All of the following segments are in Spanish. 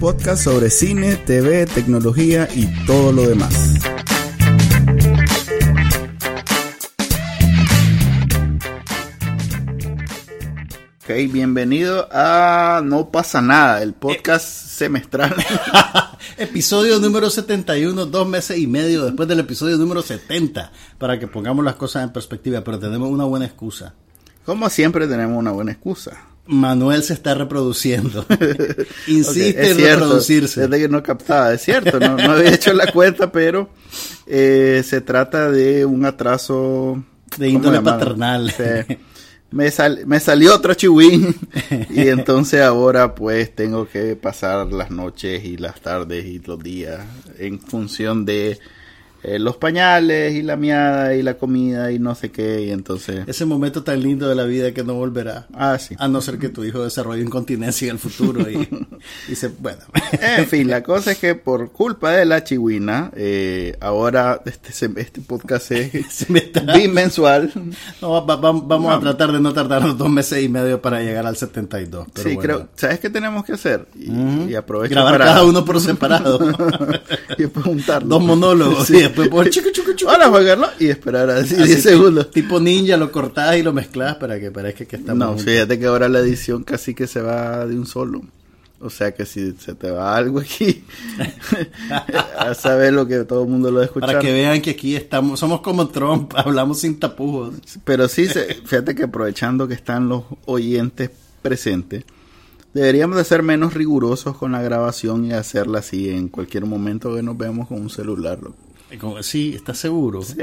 Podcast sobre cine, TV, tecnología y todo lo demás. Ok, bienvenido a No pasa nada, el podcast semestral. episodio número 71, dos meses y medio después del episodio número 70, para que pongamos las cosas en perspectiva, pero tenemos una buena excusa. Como siempre tenemos una buena excusa. Manuel se está reproduciendo. Insiste en reproducirse. Desde que no captaba, es cierto, no, había hecho la cuenta, pero eh, se trata de un atraso de índole paternal. me, me salió otro chihuín y entonces ahora pues tengo que pasar las noches y las tardes y los días en función de eh, los pañales y la miada y la comida y no sé qué y entonces ese momento tan lindo de la vida que no volverá. Ah sí. A no ser que tu hijo desarrolle incontinencia en el futuro y, y bueno. En fin la cosa es que por culpa de la chihuina eh, ahora este este podcast es bimensual. No, vamos a tratar de no tardarnos dos meses y medio para llegar al 72 sí creo sabes qué tenemos que hacer y, aprovechar grabar cada uno por separado. Y preguntar dos monólogos sí y esperar a 10 segundos. Tipo ninja, lo cortás y lo mezclas para que parezca que estamos. No, fíjate que ahora la edición casi que se va de un solo. O sea que si se te va algo aquí, a saber lo que todo el mundo lo va a escuchar. Para que vean que aquí estamos, somos como Trump, hablamos sin tapujos. Pero sí, fíjate que aprovechando que están los oyentes presentes, deberíamos de ser menos rigurosos con la grabación y hacerla así en cualquier momento que nos vemos con un celular. Sí, ¿estás seguro? Sí,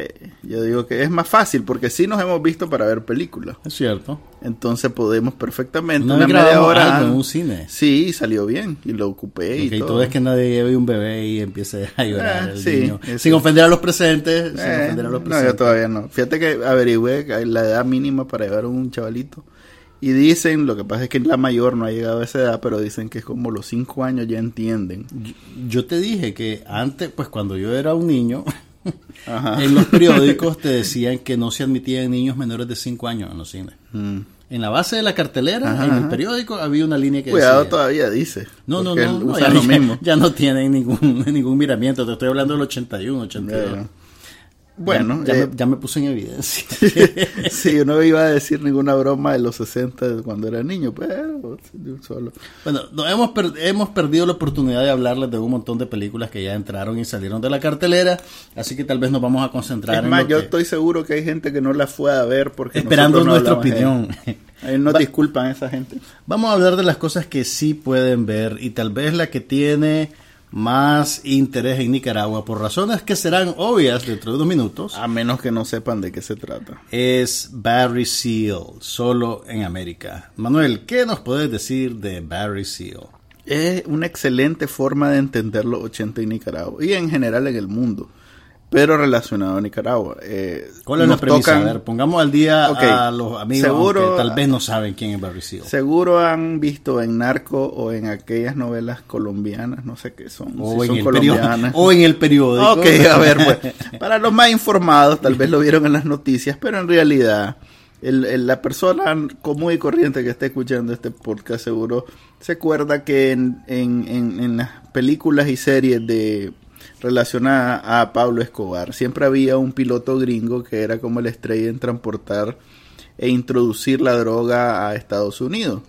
yo digo que es más fácil porque sí nos hemos visto para ver películas. Es cierto. Entonces podemos perfectamente una media hora en un cine. Sí, salió bien y lo ocupé y todo. todo es que nadie lleve un bebé y empiece a llorar el sí, niño. Sin ofender a los presentes, sin eh, ofender a los presentes. No, yo todavía no. Fíjate que averigüé la edad mínima para llevar un chavalito y dicen, lo que pasa es que la mayor no ha llegado a esa edad, pero dicen que es como los cinco años ya entienden. Yo, te dije que antes, pues cuando yo era un niño, en los periódicos te decían que no se admitían niños menores de cinco años en los cines. Mm. En la base de la cartelera, en el periódico, había una línea que Cuidado todavía dice. No, no, no, ya, lo mismo. ya, no tienen ningún, ningún miramiento. Te estoy hablando del 81, 82. Bueno, ya, me, eh, ya, me, puse en evidencia. sí, yo no iba a decir ninguna broma de los 60 cuando era niño, pero solo. Bueno, hemos, hemos perdido la oportunidad de hablarles de un montón de películas que ya entraron y salieron de la cartelera, así que tal vez nos vamos a concentrar es más, yo estoy seguro que hay gente que no la fue a ver porque esperando nuestra opinión. Nos disculpan esa gente. Vamos a hablar de las cosas que sí pueden ver y tal vez la que tiene más interés en Nicaragua por razones que serán obvias dentro de unos minutos. A menos que no sepan de qué se trata. Es Barry Seal, solo en América. Manuel, ¿qué nos puedes decir de Barry Seal? Es una excelente forma de entender los 80 en Nicaragua y en general en el mundo pero relacionado a Nicaragua. Eh, ¿Cuál es la premisa? A ver, pongamos al día a los amigos seguro, que tal vez no saben quién es Barry Seal. Seguro han visto en Narco o en aquellas novelas colombianas, no sé qué son, o, en, son el colombianas. o en el periódico. Ok, a ver, pues, para los más informados, tal vez lo vieron en las noticias, pero en realidad... la persona común y corriente que está escuchando este podcast seguro se acuerda que en, en, en las películas y series de relacionada a Pablo Escobar. Siempre había un piloto gringo que era como la estrella en transportar e introducir la droga a Estados Unidos.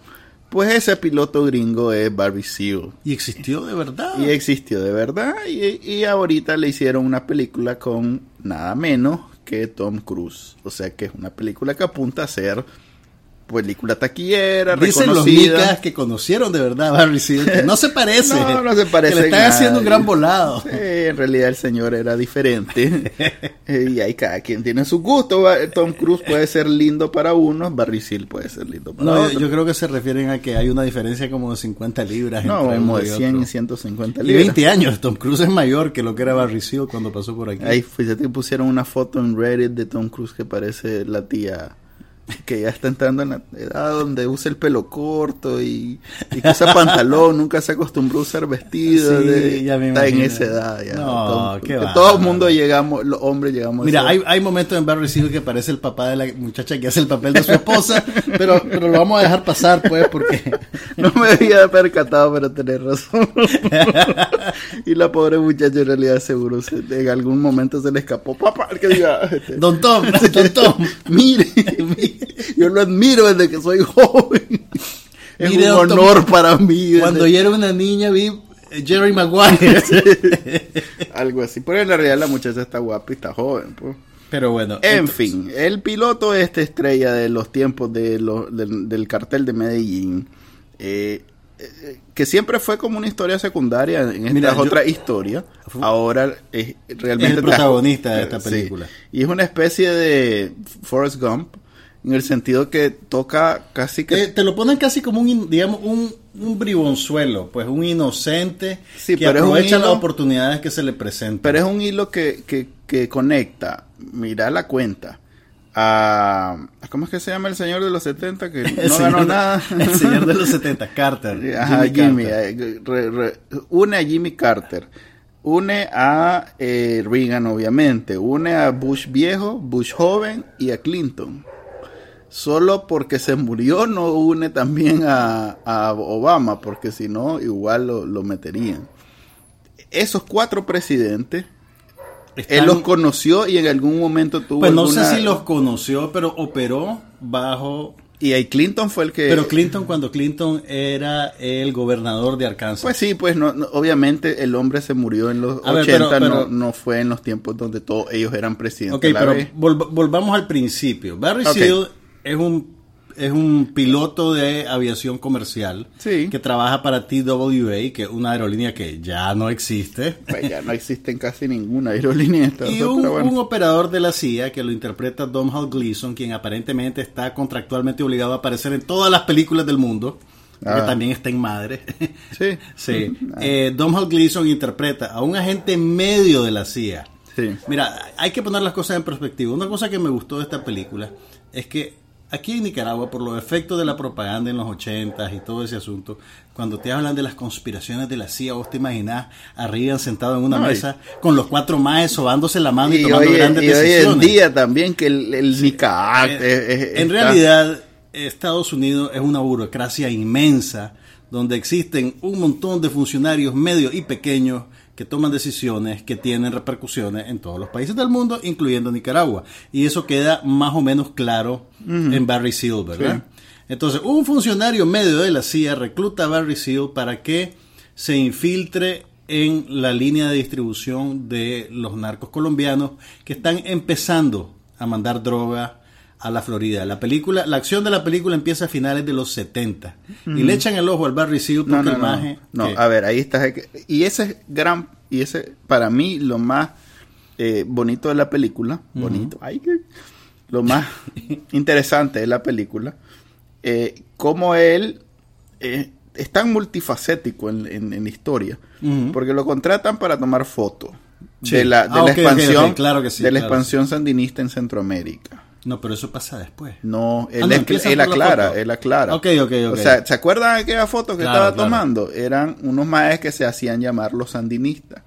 Pues ese piloto gringo es Barbie Seal. Y existió de verdad. Y existió de verdad. Y, y ahorita le hicieron una película con nada menos que Tom Cruise. O sea que es una película que apunta a ser película taquillera, Dicen los reconocida. micas que conocieron de verdad a Barry Seal, que no se parece. No, no se parece Que le están haciendo un gran volado. Sí, en realidad el señor era diferente. Eh, y ahí cada quien tiene su gusto. Tom Cruise puede ser lindo para unos, Barry Seal puede ser lindo para No, yo, creo que se refieren a que hay una diferencia como de 50 libras no, entre como uno de y 100 y otro. 150 Y libras. 20 años. Tom Cruise es mayor que lo que era Barry Seal cuando pasó por aquí. Ahí fíjate que pusieron una foto en Reddit de Tom Cruise que parece la tía que ya está entrando en la edad donde usa el pelo corto y, y que usa pantalón, nunca se acostumbró a usar vestido. Sí, de- ya me está en esa edad ya. No, qué todo el mundo llegamos, los hombres llegamos a Mira, esa- hay, hay momentos en Barry Seal que parece el papá de la muchacha que hace el papel de su esposa, pero, pero lo vamos a dejar pasar, pues, porque No me había percatado, pero tenés razón. y la pobre muchacha en realidad seguro se- en algún momento se le escapó. Papá, que diga, este, Don Tom, Don Tom, mire, yo lo admiro desde que soy joven. Es un Tom, honor para mí. cuando yo era una niña vi eh, Jerry Maguire. Algo así. Pero en la realidad la muchacha está guapa y está joven. Pues. Pero bueno. En entonces, fin, el piloto esta estrella de los tiempos de los- del, del cartel de Medellín, eh, eh, que siempre fue como una historia secundaria en esta Mira, yo- otra historia, ahora es realmente... Es el protagonista de esta Sí. película. Y es una especie de Forrest Gump, en el sentido que toca casi que... eh, te lo ponen casi como un, digamos, un, un bribonzuelo, pues un inocente Sí, que pero es un aprovecha hilo- las oportunidades que se le presentan. Pero es un hilo que, que, que conecta, mira la cuenta, a... ¿Cómo es que se llama el señor de los 70 que El no ganó de- nada? El señor de los 70, Carter. Ajá, Jimmy, Carter. eh, re- re- une a Jimmy Carter, une a eh, Reagan obviamente, une a Bush viejo, Bush joven y a Clinton. Solo porque se murió no une también a, a Obama, porque si no igual lo, lo meterían. Esos cuatro presidentes, Están- él los conoció y en algún momento tuvo Pues no alguna- sé si los conoció, pero operó bajo... Y ahí Clinton fue el que... Pero Clinton, cuando Clinton era el gobernador de Arkansas. Pues sí, pues no, no- obviamente el hombre se murió en los A ver, 80, pero- no, no fue en los tiempos donde todos ellos eran presidentes. ok, pero volv- volvamos al principio. Barry Ok. Seal es un, es un piloto de aviación comercial Sí. que trabaja para TWA, que es una aerolínea que ya no existe. Pues ya no existen casi ninguna aerolínea. Y pero un, bueno. un operador de la CIA que lo interpreta Domhnall Gleeson, quien aparentemente está contractualmente obligado a aparecer en todas las películas del mundo, que Ah. también está en Madre. Sí. sí. Eh, Domhnall Gleeson interpreta a un agente medio de la CIA. Sí. Mira, hay que poner las cosas en perspectiva. Una cosa que me gustó de esta película es que aquí en Nicaragua, por los efectos de la propaganda en los 80 y todo ese asunto, cuando te hablan de las conspiraciones de la CIA, vos te imaginás arriba sentado en una No, mesa con los cuatro maes sobándose la mano y, Y, tomando hoy, grandes y hoy en decisiones. día también que el, el Eh, en realidad, Estados Unidos es una burocracia inmensa donde existen un montón de funcionarios medios y pequeños que toman decisiones que tienen repercusiones en todos los países del mundo, incluyendo Nicaragua. Y eso queda más o menos claro en Barry Seal, ¿verdad? Entonces, un funcionario medio de la CIA recluta a Barry Seal para que se infiltre en la línea de distribución de los narcos colombianos que están empezando a mandar droga a la Florida. La película, la acción de la película empieza a finales de los 70 y le echan el ojo al Barry Seal porque No, no, el no. a ver, ahí está. Y ese es gran, y ese para mí lo más eh, bonito de la película, bonito, ay, lo más interesante de la película, eh, como él eh, es tan multifacético en, en- en la historia, porque lo contratan para tomar fotos Sí. de la, de Ah, la expansión, claro que sí, de la claro, expansión sandinista en Centroamérica. No, pero eso pasa después. No, él, Ah, no, él aclara, él aclara. Ok, ok, ok. O sea, ¿se acuerdan de aquella foto que Claro, estaba claro. tomando? Eran unos maes que se hacían llamar los sandinistas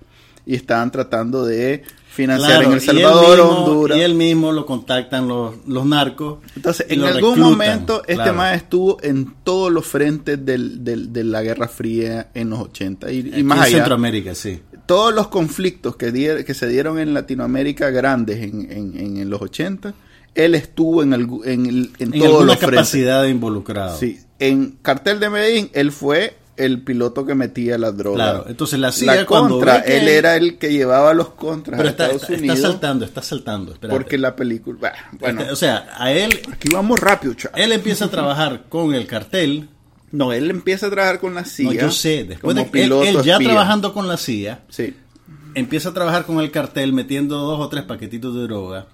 y estaban tratando de financiar Claro, en El y Salvador, mismo- Honduras. Y él mismo lo contactan los, los narcos. Entonces, y en algún reclutan, momento, este claro. mae estuvo en todos los frentes del, del- de la Guerra Fría en los 80 y, y más en allá. Centroamérica, sí. Todos los conflictos que, se dieron en Latinoamérica grandes en, en- en- en los 80, él estuvo en, algu- en, el- en En todos los capacidad de involucrado. Sí, en Cartel de Medellín él fue el piloto que metía la droga. Claro, entonces la CIA cuando contra, él era el que llevaba los contras pero a está, Estados Unidos. Está saltando, está saltando. Porque la película, bueno, o sea, a él aquí vamos rápido, chaval. Él empieza a trabajar con el cartel. No, él empieza a trabajar con la CIA. No, yo sé, después de él, él ya trabajando con la CIA. Sí. Empieza a trabajar con el cartel metiendo dos o tres paquetitos de droga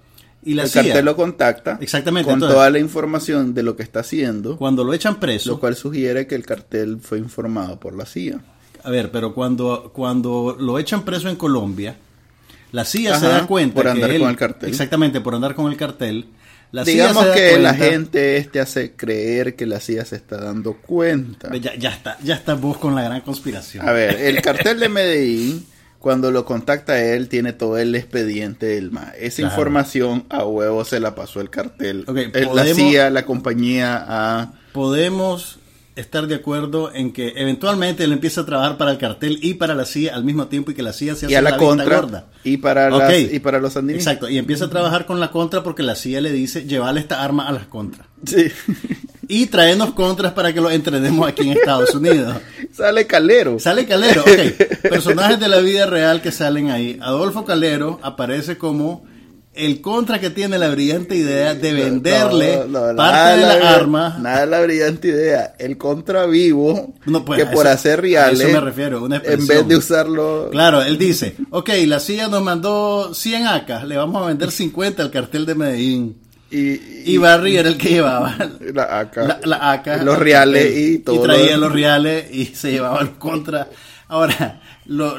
y la el cartel lo contacta exactamente, con toda la información de lo que está haciendo. Cuando lo echan preso. Lo cual sugiere que el cartel fue informado por la CIA. A ver, pero cuando, cuando lo echan preso en Colombia, la CIA se da cuenta. Por andar con el cartel. Exactamente, por andar con el cartel. La Digamos que la gente este hace creer que la CIA se está dando cuenta. Ya, ya está, ya está vos con la gran conspiración. A ver, el cartel de Medellín cuando lo contacta él, tiene todo el expediente del MA. Esa información a huevo se la pasó el cartel. la CIA, la compañía a... Podemos estar de acuerdo en que eventualmente él empieza a trabajar para el cartel y para la CIA al mismo tiempo y que la CIA se hace y a la, contra gorda. y para las, y para los sandinistas. Exacto, y empieza a trabajar con la contra porque la CIA le dice, llevarle esta arma a las contras. Sí. Y traernos contras para que lo entrenemos aquí en Estados Unidos. Sale Calero. Sale Calero, ok. Personajes de la vida real que salen ahí. Adolfo Calero aparece como el contra que tiene la brillante idea de venderle parte de la, arma. Nada de la brillante idea. El contra vivo, pues, que por hacer reales. eso me refiero, En vez de usarlo. Claro, él dice: Ok, la CIA nos mandó 100 acas, le vamos a vender 50 al cartel de Medellín. Y, y, Barry era el que llevaba la AK, la, los reales y todo. Y traía los reales y se llevaba el contra. Ahora, lo,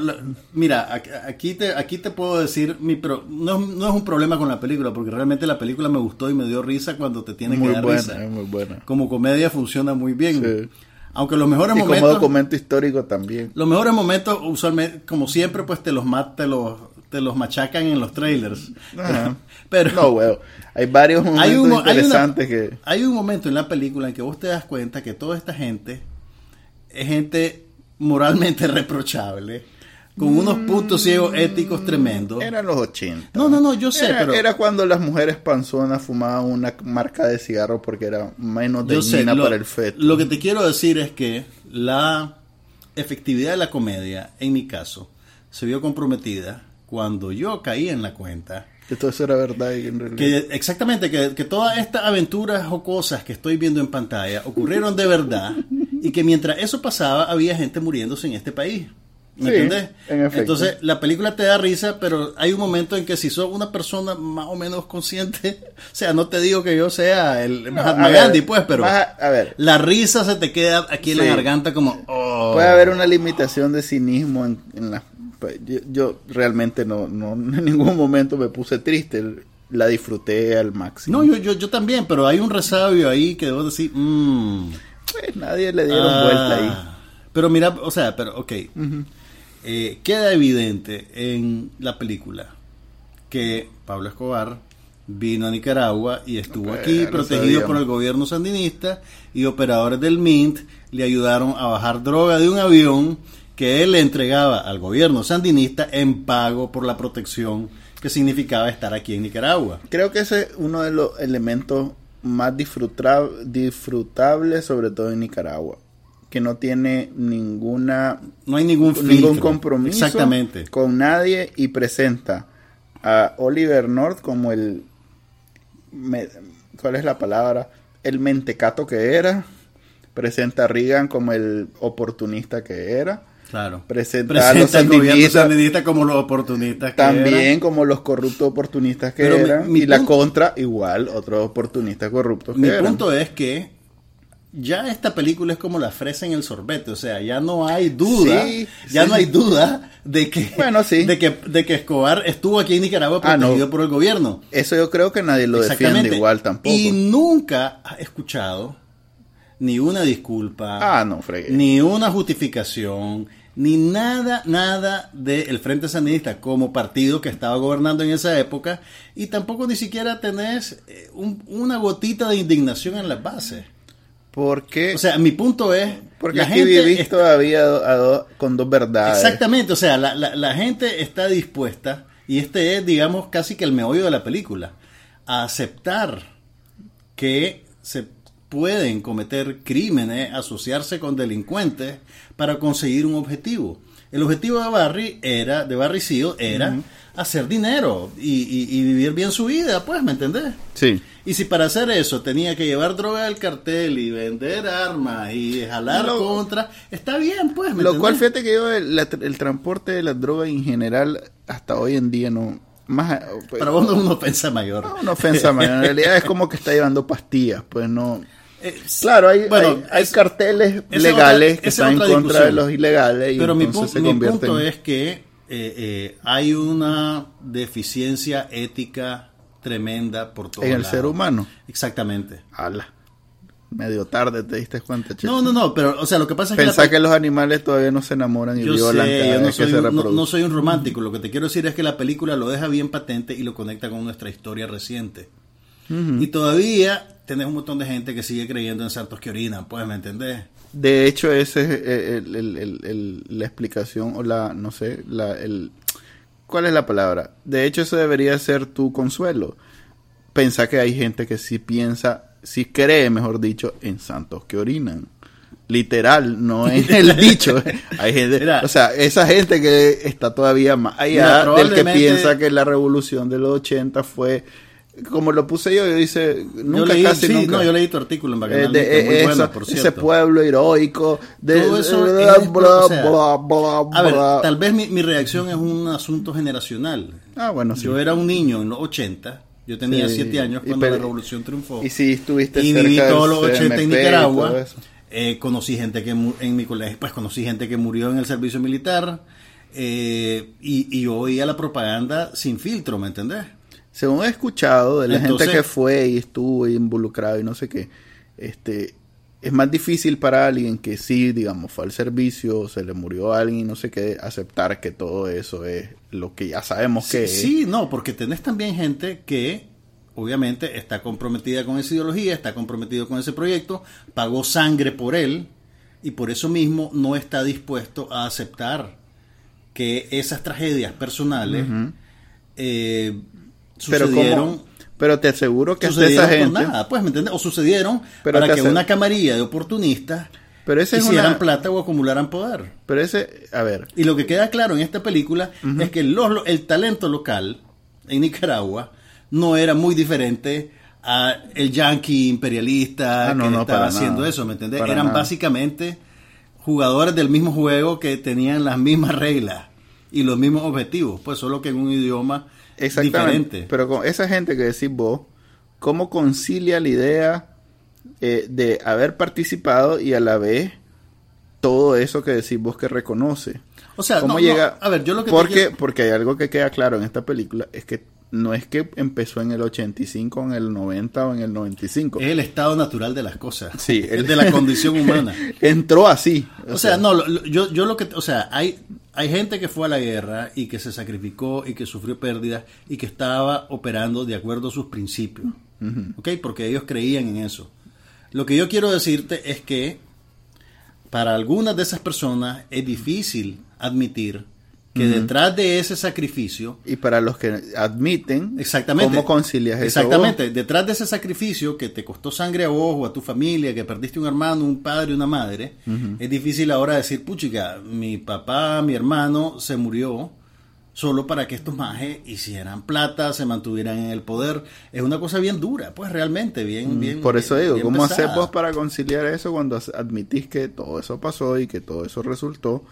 mira, aquí te, aquí te puedo decir, mi pro, no, no, es un problema con la película, porque realmente la película me gustó y me dio risa cuando te tiene que dar buena, risa. Muy buena. Como comedia funciona muy bien. Aunque los mejores momentos. Como documento histórico también. Los mejores momentos, usualmente, como siempre, pues te los te los, te los machacan en los trailers. Pero, no, weón. Hay varios momentos interesantes que. Hay un momento en la película en que vos te das cuenta que toda esta gente es gente moralmente reprochable, con unos puntos ciegos éticos tremendos. Eran los 80. No, no, no, yo sé, era, pero... Era cuando las mujeres panzonas fumaban una marca de cigarro porque era menos dañina para el feto. Lo que te quiero decir es que la efectividad de la comedia, en mi caso, se vio comprometida cuando yo caí en la cuenta que todo eso era verdad y en realidad. Que, exactamente, que, que todas estas aventuras o cosas que estoy viendo en pantalla ocurrieron de verdad y que mientras eso pasaba había gente muriéndose en este país. ¿Me entiendes? Entonces la película te da risa, pero hay un momento en que si sos una persona más o menos consciente, o sea, no te digo que yo sea el Mahatma Gandhi, pues, pero a, ver. la risa se te queda aquí en la garganta como... Oh. Puede haber una limitación de cinismo en, en la pues, yo, realmente no, no, en ningún momento me puse triste. La disfruté al máximo. No, yo, yo, yo también, pero hay un resabio ahí que debo decir, mmm. pues nadie le dieron ah, vuelta ahí. Pero mira, o sea, pero ok. Eh, queda evidente en la película que Pablo Escobar vino a Nicaragua y estuvo aquí protegido por el gobierno sandinista y operadores del MINT le ayudaron a bajar droga de un avión que él le entregaba al gobierno sandinista en pago por la protección que significaba estar aquí en Nicaragua. Creo que ese es uno de los elementos más disfrutables, sobre todo en Nicaragua, que no tiene ninguna no hay ningún, ningún compromiso Exactamente. con nadie y presenta a Oliver North como el ¿cuál es la palabra? el mentecato que era, presenta a Reagan como el oportunista que era Claro. Presenta, a los sandinistas, como los oportunistas También como los corruptos oportunistas que eran. y la contra, igual, otros oportunistas corruptos Mi punto es que ya esta película es como la fresa en el sorbete, o sea, ya no hay duda, ya no hay duda de que, bueno, sí. de que de que Escobar estuvo aquí en Nicaragua ah, protegido por el gobierno. Eso yo creo que nadie lo defiende igual tampoco. Y nunca ha escuchado ni una disculpa, ah, no, ni una justificación, ni nada, nada del Frente Sandinista como partido que estaba gobernando en esa época, y tampoco ni siquiera tenés eh, una gotita de indignación en las bases. Porque, o sea, mi punto es, porque la gente vivís todavía con dos verdades. Exactamente, o sea, la, la gente está dispuesta, y este es, digamos, casi que el meollo de la película, a aceptar que se pueden cometer crímenes, asociarse con delincuentes para conseguir un objetivo. El objetivo de Barry era, de Barry Seal, era hacer dinero y, y- y vivir bien su vida, pues, ¿me entendés? Sí. Y si para hacer eso tenía que llevar droga al cartel y vender armas y jalar Lo- contra, está bien, pues, ¿me Lo cual, fíjate que yo, el, el transporte de las drogas en general, hasta hoy en día no. Más, pues, Para vos no uno piensa mayor. no, una ofensa, man. En realidad es como que está llevando pastillas, pues no. Eh, Claro, hay, Bueno, hay, hay es- carteles es legales otra- que es están en contra de los ilegales y Pero mi, pu- se mi punto es que eh, eh, hay una deficiencia ética tremenda por todo en el ser humano. Exactamente. Ala. Medio tarde te diste cuenta, che. No, no, no, pero, o sea, lo que pasa es que... Pensá que los animales todavía no se enamoran y yo violan sé, cada yo no vez que soy, se un, no- no soy un romántico. Lo que te quiero decir es que la película lo deja bien patente y lo conecta con nuestra historia reciente. Y todavía tenés un montón de gente que sigue creyendo en santos que orinan, pues, ¿me entendés? De hecho, esa es el- el- el- el- la explicación o la, no sé, la, el, ¿cuál es la palabra? De hecho, eso debería ser tu consuelo. Pensá que hay gente que sí piensa, sí cree, mejor dicho, en santos que orinan. Literal, no en el dicho. Hay gente, Mira. o sea, esa gente que está todavía más allá Mira, del que piensa que la revolución de los 80 fue, como lo puse yo, yo dice, nunca yo leí, casi sí, nunca. no, yo leí tu artículo en Eh, Bacanal, de- que es muy eh, bueno, ese pueblo heroico de Todo eso bla, es, bla, o sea, bla, bla, A ver, bla. tal vez mi, mi reacción es un asunto generacional. ah bueno sí Yo era un niño en los 80, yo tenía Sí. 7 años Y cuando la revolución triunfó. y si estuviste y viví todos los 80 en Nicaragua. Eh, conocí gente que en mi colegio, pues conocí gente que murió en el servicio militar. eh, y, y yo oía la propaganda sin filtro, ¿me entendés? según he escuchado de la Entonces- gente que fue y estuvo involucrado y no sé qué este es más difícil para alguien que sí digamos fue al servicio se le murió a alguien y no sé qué aceptar que todo eso es lo que ya sabemos que es Sí, no, porque tenés también gente que obviamente está comprometida con esa ideología, está comprometido con ese proyecto, pagó sangre por él y por eso mismo no está dispuesto a aceptar que esas tragedias personales eh, pero sucedieron. Pero te aseguro que hasta sucedieron por nada, pues, ¿me entiendes? O sucedieron Pero para que una camarilla de oportunistas pero ese es hicieran una plata o acumularan poder. pero ese a ver Y lo que queda claro en esta película es que los, el talento local en Nicaragua no era muy diferente a el yankee imperialista Ah, no, que no, estaba haciendo nada. eso, ¿me entendés? Para Eran nada. básicamente jugadores del mismo juego que tenían las mismas reglas y los mismos objetivos, pues solo que en un idioma Exactamente. diferente. Pero con esa gente que decís vos, ¿cómo concilia la idea eh, de haber participado y a la vez todo eso que decís vos que reconoce? O sea, ¿Cómo no, llega? no, a ver, yo lo que porque, quiero- porque hay algo que queda claro en esta película, es que no es que empezó en el 85, en el 90 o en el 95. es el estado natural de las cosas, Sí, es de la condición humana. Entró así. O sea, no, lo- yo, yo lo que, o sea, hay, hay gente que fue a la guerra y que se sacrificó y que sufrió pérdidas y que estaba operando de acuerdo a sus principios, ¿ok? Porque ellos creían en eso. Lo que yo quiero decirte es que para algunas de esas personas es difícil admitir que detrás de ese sacrificio Y para los que admiten, Exactamente. ¿cómo concilias eso? Exactamente. Detrás de ese sacrificio que te costó sangre a vos o a tu familia, que perdiste un hermano, un padre, una madre, es difícil ahora decir, puchica, mi papá, mi hermano se murió solo para que estos majes hicieran plata, se mantuvieran en el poder. Es una cosa bien dura, pues realmente, bien, bien. Mm, Por eso digo, bien ¿cómo haces vos para conciliar eso cuando admitís que todo eso pasó y que todo eso resultó?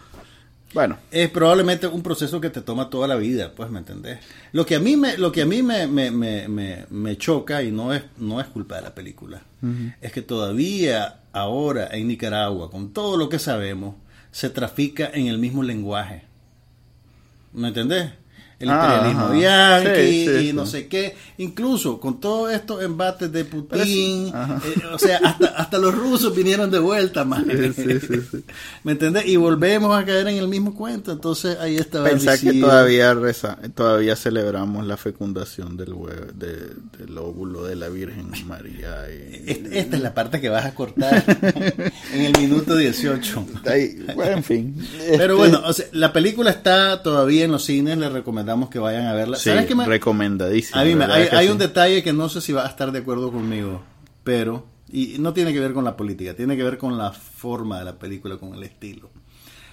Bueno, es probablemente un proceso que te toma toda la vida, pues, ¿me entendés? Lo que a mí me, lo que a mí me, me, me, me, me choca, y no es, no es culpa de la película, es que todavía ahora en Nicaragua, con todo lo que sabemos, se trafica en el mismo lenguaje. ¿Me entendés? El Ah, imperialismo ajá. yanqui Sí, sí, y no sí. sé qué. Incluso con todos estos embates de Putin, eh, o sea, hasta, hasta los rusos vinieron de vuelta, man. ¿Me entendés? Y volvemos a caer en el mismo cuento. Entonces ahí está pensar que todavía reza, todavía celebramos la fecundación del hue- de- del óvulo de la Virgen María. y- Esta, esta es la parte que vas a cortar en el minuto 18. Ahí, bueno, en fin. Pero Este, bueno, o sea, la película está todavía en los cines, les recomendamos que vayan a verla. sí, ¿Sabes qué me- recomendadísimo. A mí me- ¿verdad hay, que hay sí? un detalle que no sé si va a estar de acuerdo conmigo, pero, Y no tiene que ver con la política, tiene que ver con la forma de la película, con el estilo.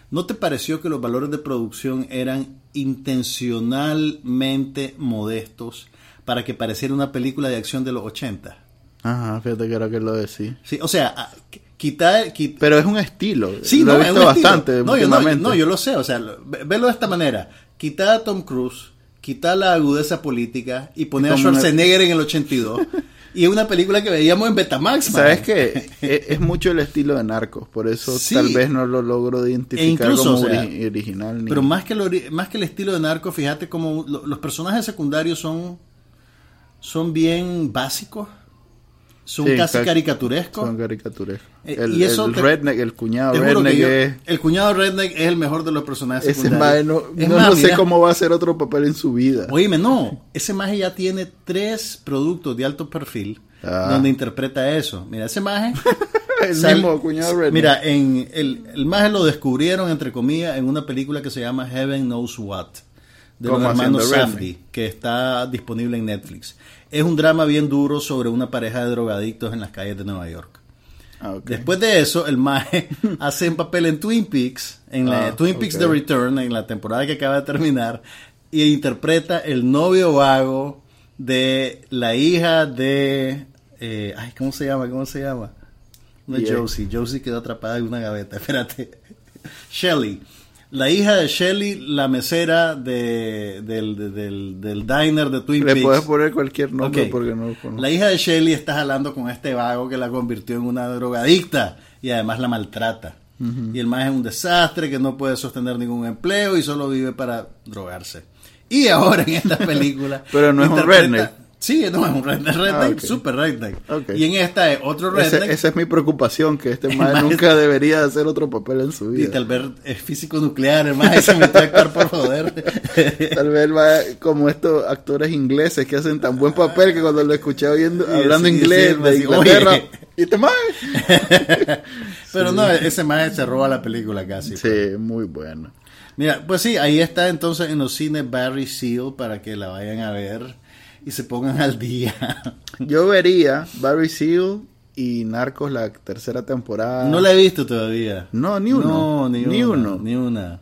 ¿No te pareció que los valores de producción eran intencionalmente modestos para que pareciera una película de acción de los 80? Ajá, fíjate que era que lo decía. Sí, o sea, ah, qu- quitar... quit- Pero es un estilo. Sí, lo no, he es visto estilo. bastante No, yo, no, no, yo lo sé, o sea, lo- ve- velo de esta manera. Quitar a Tom Cruise, quitar la agudeza política y poner a Schwarzenegger en el 82. y es una película que veíamos en Betamax, man. ¿Sabes qué? es, es mucho el estilo de Narcos, por eso Sí. tal vez no lo logro identificar E incluso, como o sea, ori- original. ni- Pero más que, el más que el estilo de narco, fíjate como lo- los personajes secundarios son, son bien básicos, son Sí, casi ca- caricaturescos. Son caricaturas. Eh, el, y eso el te- redneck, el cuñado redneck que yo- es... el cuñado redneck es el mejor de los personajes Ese secundarios. no, Es no, más, no sé mira, cómo va a hacer otro papel en su vida. Oíme, no, ese maje ya tiene tres productos de alto perfil Ah. donde interpreta eso. Mira, ese maje... el sal- mismo cuñado redneck. Mira, en el, el maje lo descubrieron, entre comillas, en una película que se llama Heaven Knows What, de los ¿Cómo hermanos? Safdie, que está disponible en Netflix. Es un drama bien duro sobre una pareja de drogadictos en las calles de Nueva York. Ah. Después de eso, el maje hace un papel en Twin Peaks, en la Ah, Twin Peaks. The Return, en la temporada que acaba de terminar, y interpreta el novio vago de la hija de... eh, ay, ¿cómo se llama? ¿Cómo se llama? No es Yeah. Josie. Josie quedó atrapada en una gaveta. Espérate. Shelly. La hija de Shelly, la mesera de, del, de- del, del diner de Twin Le Peaks. puedes poner cualquier nombre porque no lo conozco. La hija de Shelly está jalando con este vago que la convirtió en una drogadicta y además la maltrata. Y el más es un desastre que no puede sostener ningún empleo y solo vive para drogarse. Y ahora en esta película. Pero no es un redneck. Sí, no es un redneck, redneck Ah, ok. super redneck. Ok. Y en esta es otro Ese- redneck. esa es mi preocupación, que este man nunca debería hacer otro papel en su Y vida. tal vez es físico nuclear, el más se metió a actuar por joder. Tal vez va como estos actores ingleses que hacen tan buen papel que cuando lo escuché oyendo, hablando sí, inglés sí, de Inglaterra, oye. y te man. Pero no, ese más se roba la película casi. Sí, muy bueno. Mira, pues sí, ahí está entonces en los cines Barry Seal para que la vayan a ver y se pongan al día. Yo vería Barry Seal y Narcos la tercera temporada. No la he visto todavía. No, ni uno. No, ni, Ni una, uno. Ni una.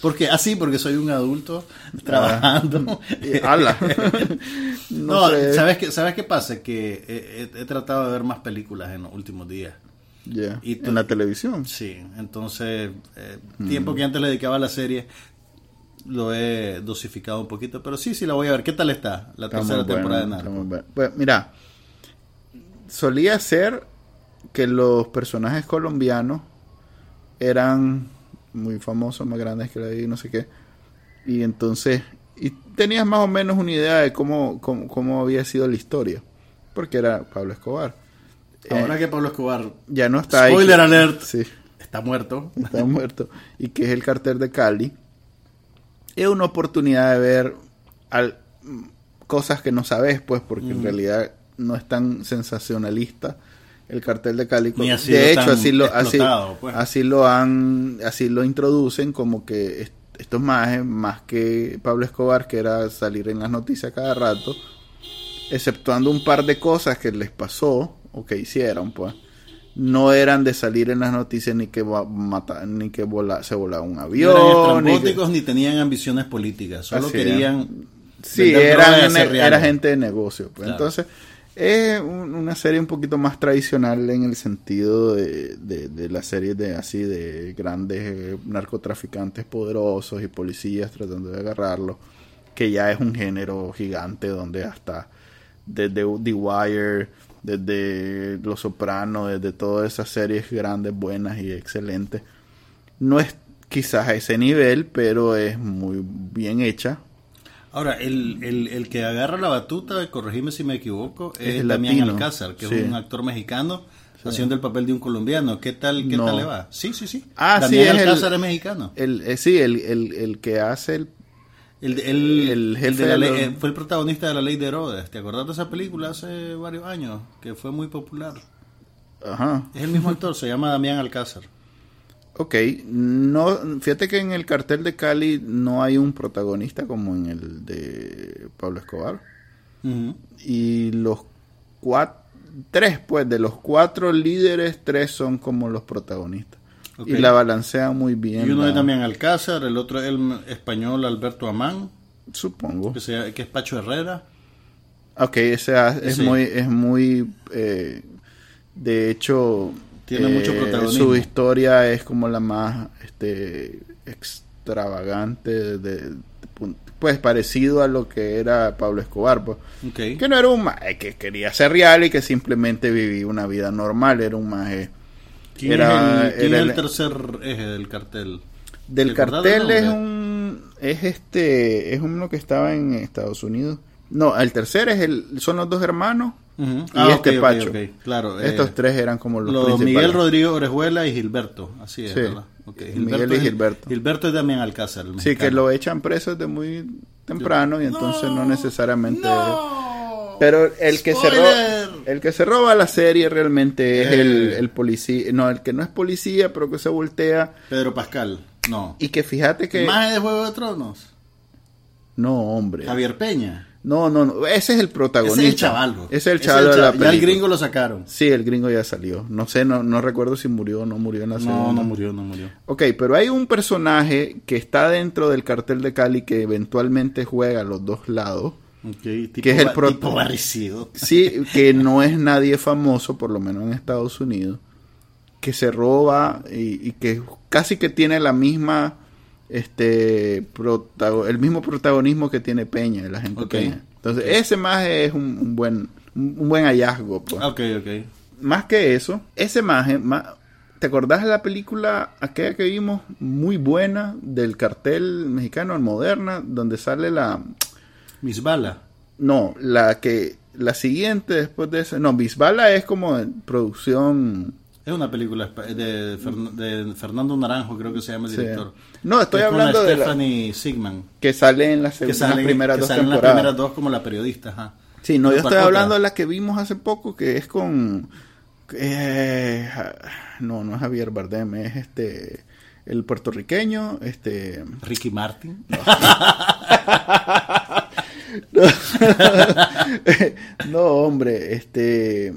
Porque así, porque soy un adulto trabajando. Y- ala. no, no, sé. ¿sabes qué, ¿sabes qué pasa? Que he, he- he tratado de ver más películas en los últimos días. Ya, Y En la televisión. Sí, entonces, eh, Mm. tiempo que antes le dedicaba a la serie, lo he dosificado un poquito. Pero sí, sí la voy a ver. ¿Qué tal está la Está tercera bueno, temporada de Narcos? bueno. Pues mira, solía ser que los personajes colombianos eran muy famosos, más grandes que la de no sé qué. Y entonces, y tenías más o menos una idea de cómo, cómo, cómo había sido la historia. Porque era Pablo Escobar. Ahora Eh, que Pablo Escobar ya no está ahí. Spoiler alert. Sí, está muerto. está muerto. Y que es el cartel de Cali. Es una oportunidad de ver al- cosas que no sabes, pues, porque en realidad no es tan sensacionalista el cartel de sido de hecho, así lo, así, pues. así lo han, así lo introducen como que est- estos más, más que Pablo Escobar, que era salir en las noticias cada rato, exceptuando un par de cosas que les pasó o que hicieron, pues, no eran de salir en las noticias ni que va- mata- ni que vola- se volaba un No avión, eran ni que- ni tenían ambiciones políticas. Solo Así querían. Sí, eran, era gente de negocio. pues. Claro. Entonces, es un- una serie un poquito más tradicional en el sentido de, de, de las series de así de grandes eh, narcotraficantes poderosos y policías tratando de agarrarlo, que ya es un género gigante donde hasta desde The Wire, desde Los Sopranos, desde todas esas series grandes, buenas y excelentes, no es quizás a ese nivel, pero es muy bien hecha. Ahora, el, el, el que agarra la batuta, corregime si me equivoco, es, el Damián Alcázar, que sí. es un actor mexicano haciendo el papel de un colombiano. ¿Qué tal, qué No. tal le va? Sí, sí, sí. Ah, sí, Damián es el- Alcázar es mexicano. El, eh, sí, el, el, el que hace el... El, el, el jefe de la de ley- los- eh, fue el protagonista de la ley de Herodes. ¿Te acordás de esa película hace varios años? Que fue muy popular. Ajá. Es el mismo actor, se llama Damián Alcázar. Ok, no, fíjate que en el cartel de Cali no hay un protagonista como en el de Pablo Escobar. Y los cuatro, tres, pues, de los cuatro líderes, tres son como los protagonistas. Y la balancean muy bien. Y uno la- es también Alcázar, el otro es el español Alberto Amán, Supongo. que, se- que es Pacho Herrera. Ok, ese es Sí. muy, es muy, eh, de hecho, Tiene mucho protagonismo. Su historia es como la más, este, extravagante, de, de- pues parecido a lo que era Pablo Escobar, pues. Que no era un maje que quería ser real y que simplemente vivía una vida normal, era un maje ¿Quién, era- es, el, quién era es el tercer eje del cartel? del ¿Te acordás cartel es un es este es uno que estaba en Estados Unidos. No, el tercer es el son los dos hermanos y este ok, ok, Pacho. Claro. eh, Estos tres eran como los, los principales. Miguel Rodrigo Orejuela y Gilberto, así es, Sí. ¿verdad? Miguel y Gilberto. Gilberto es también Alcázar. Sí, que lo echan preso desde muy temprano y entonces no, necesariamente ¡No! Pero el que se roba, el que se roba la serie realmente es Eh. el, el policía, no, el que no es policía, pero que se voltea Pedro Pascal, no. y que fíjate que ¿Más de Juego de Tronos? no, hombre. Javier Peña. No, no, no, ese es el protagonista. Ese es el chaval. bro. Ese es el chaval de la. Ya el película. gringo lo sacaron. Sí, el gringo ya salió. No sé, no, no recuerdo si murió o no murió en la No, segunda. no murió, no murió. Ok, pero hay un personaje que está dentro del cartel de Cali que eventualmente juega a los dos lados. Tipo, Que es el tipo barricido. Sí, que no es nadie famoso, por lo menos en Estados Unidos, que se roba y, y que casi que tiene la misma, este, el mismo protagonismo que tiene Peña, el agente Ok. Peña. Entonces, ese maje es un, un buen, un, un buen hallazgo. pues. Más que eso, ese maje, ma- ¿te acordás de la película aquella que vimos muy buena del cartel mexicano, Moderna, donde sale la, Miss Bala. no, la que la siguiente después de esa, no, Bisbala es como en producción Es una película de, Fern- de Fernando Naranjo, creo que se llama el sí. director. No, estoy Es hablando la de la, Stephanie Sigman. que sale en las, Que sale, las primeras que dos sale en las primeras dos como la periodista. Ajá. Sí, no, yo ¿Cuál estoy otra? hablando de la que vimos hace poco que es con eh, no, no es Javier Bardem, es este el puertorriqueño, este Ricky Martin. no, hombre, este.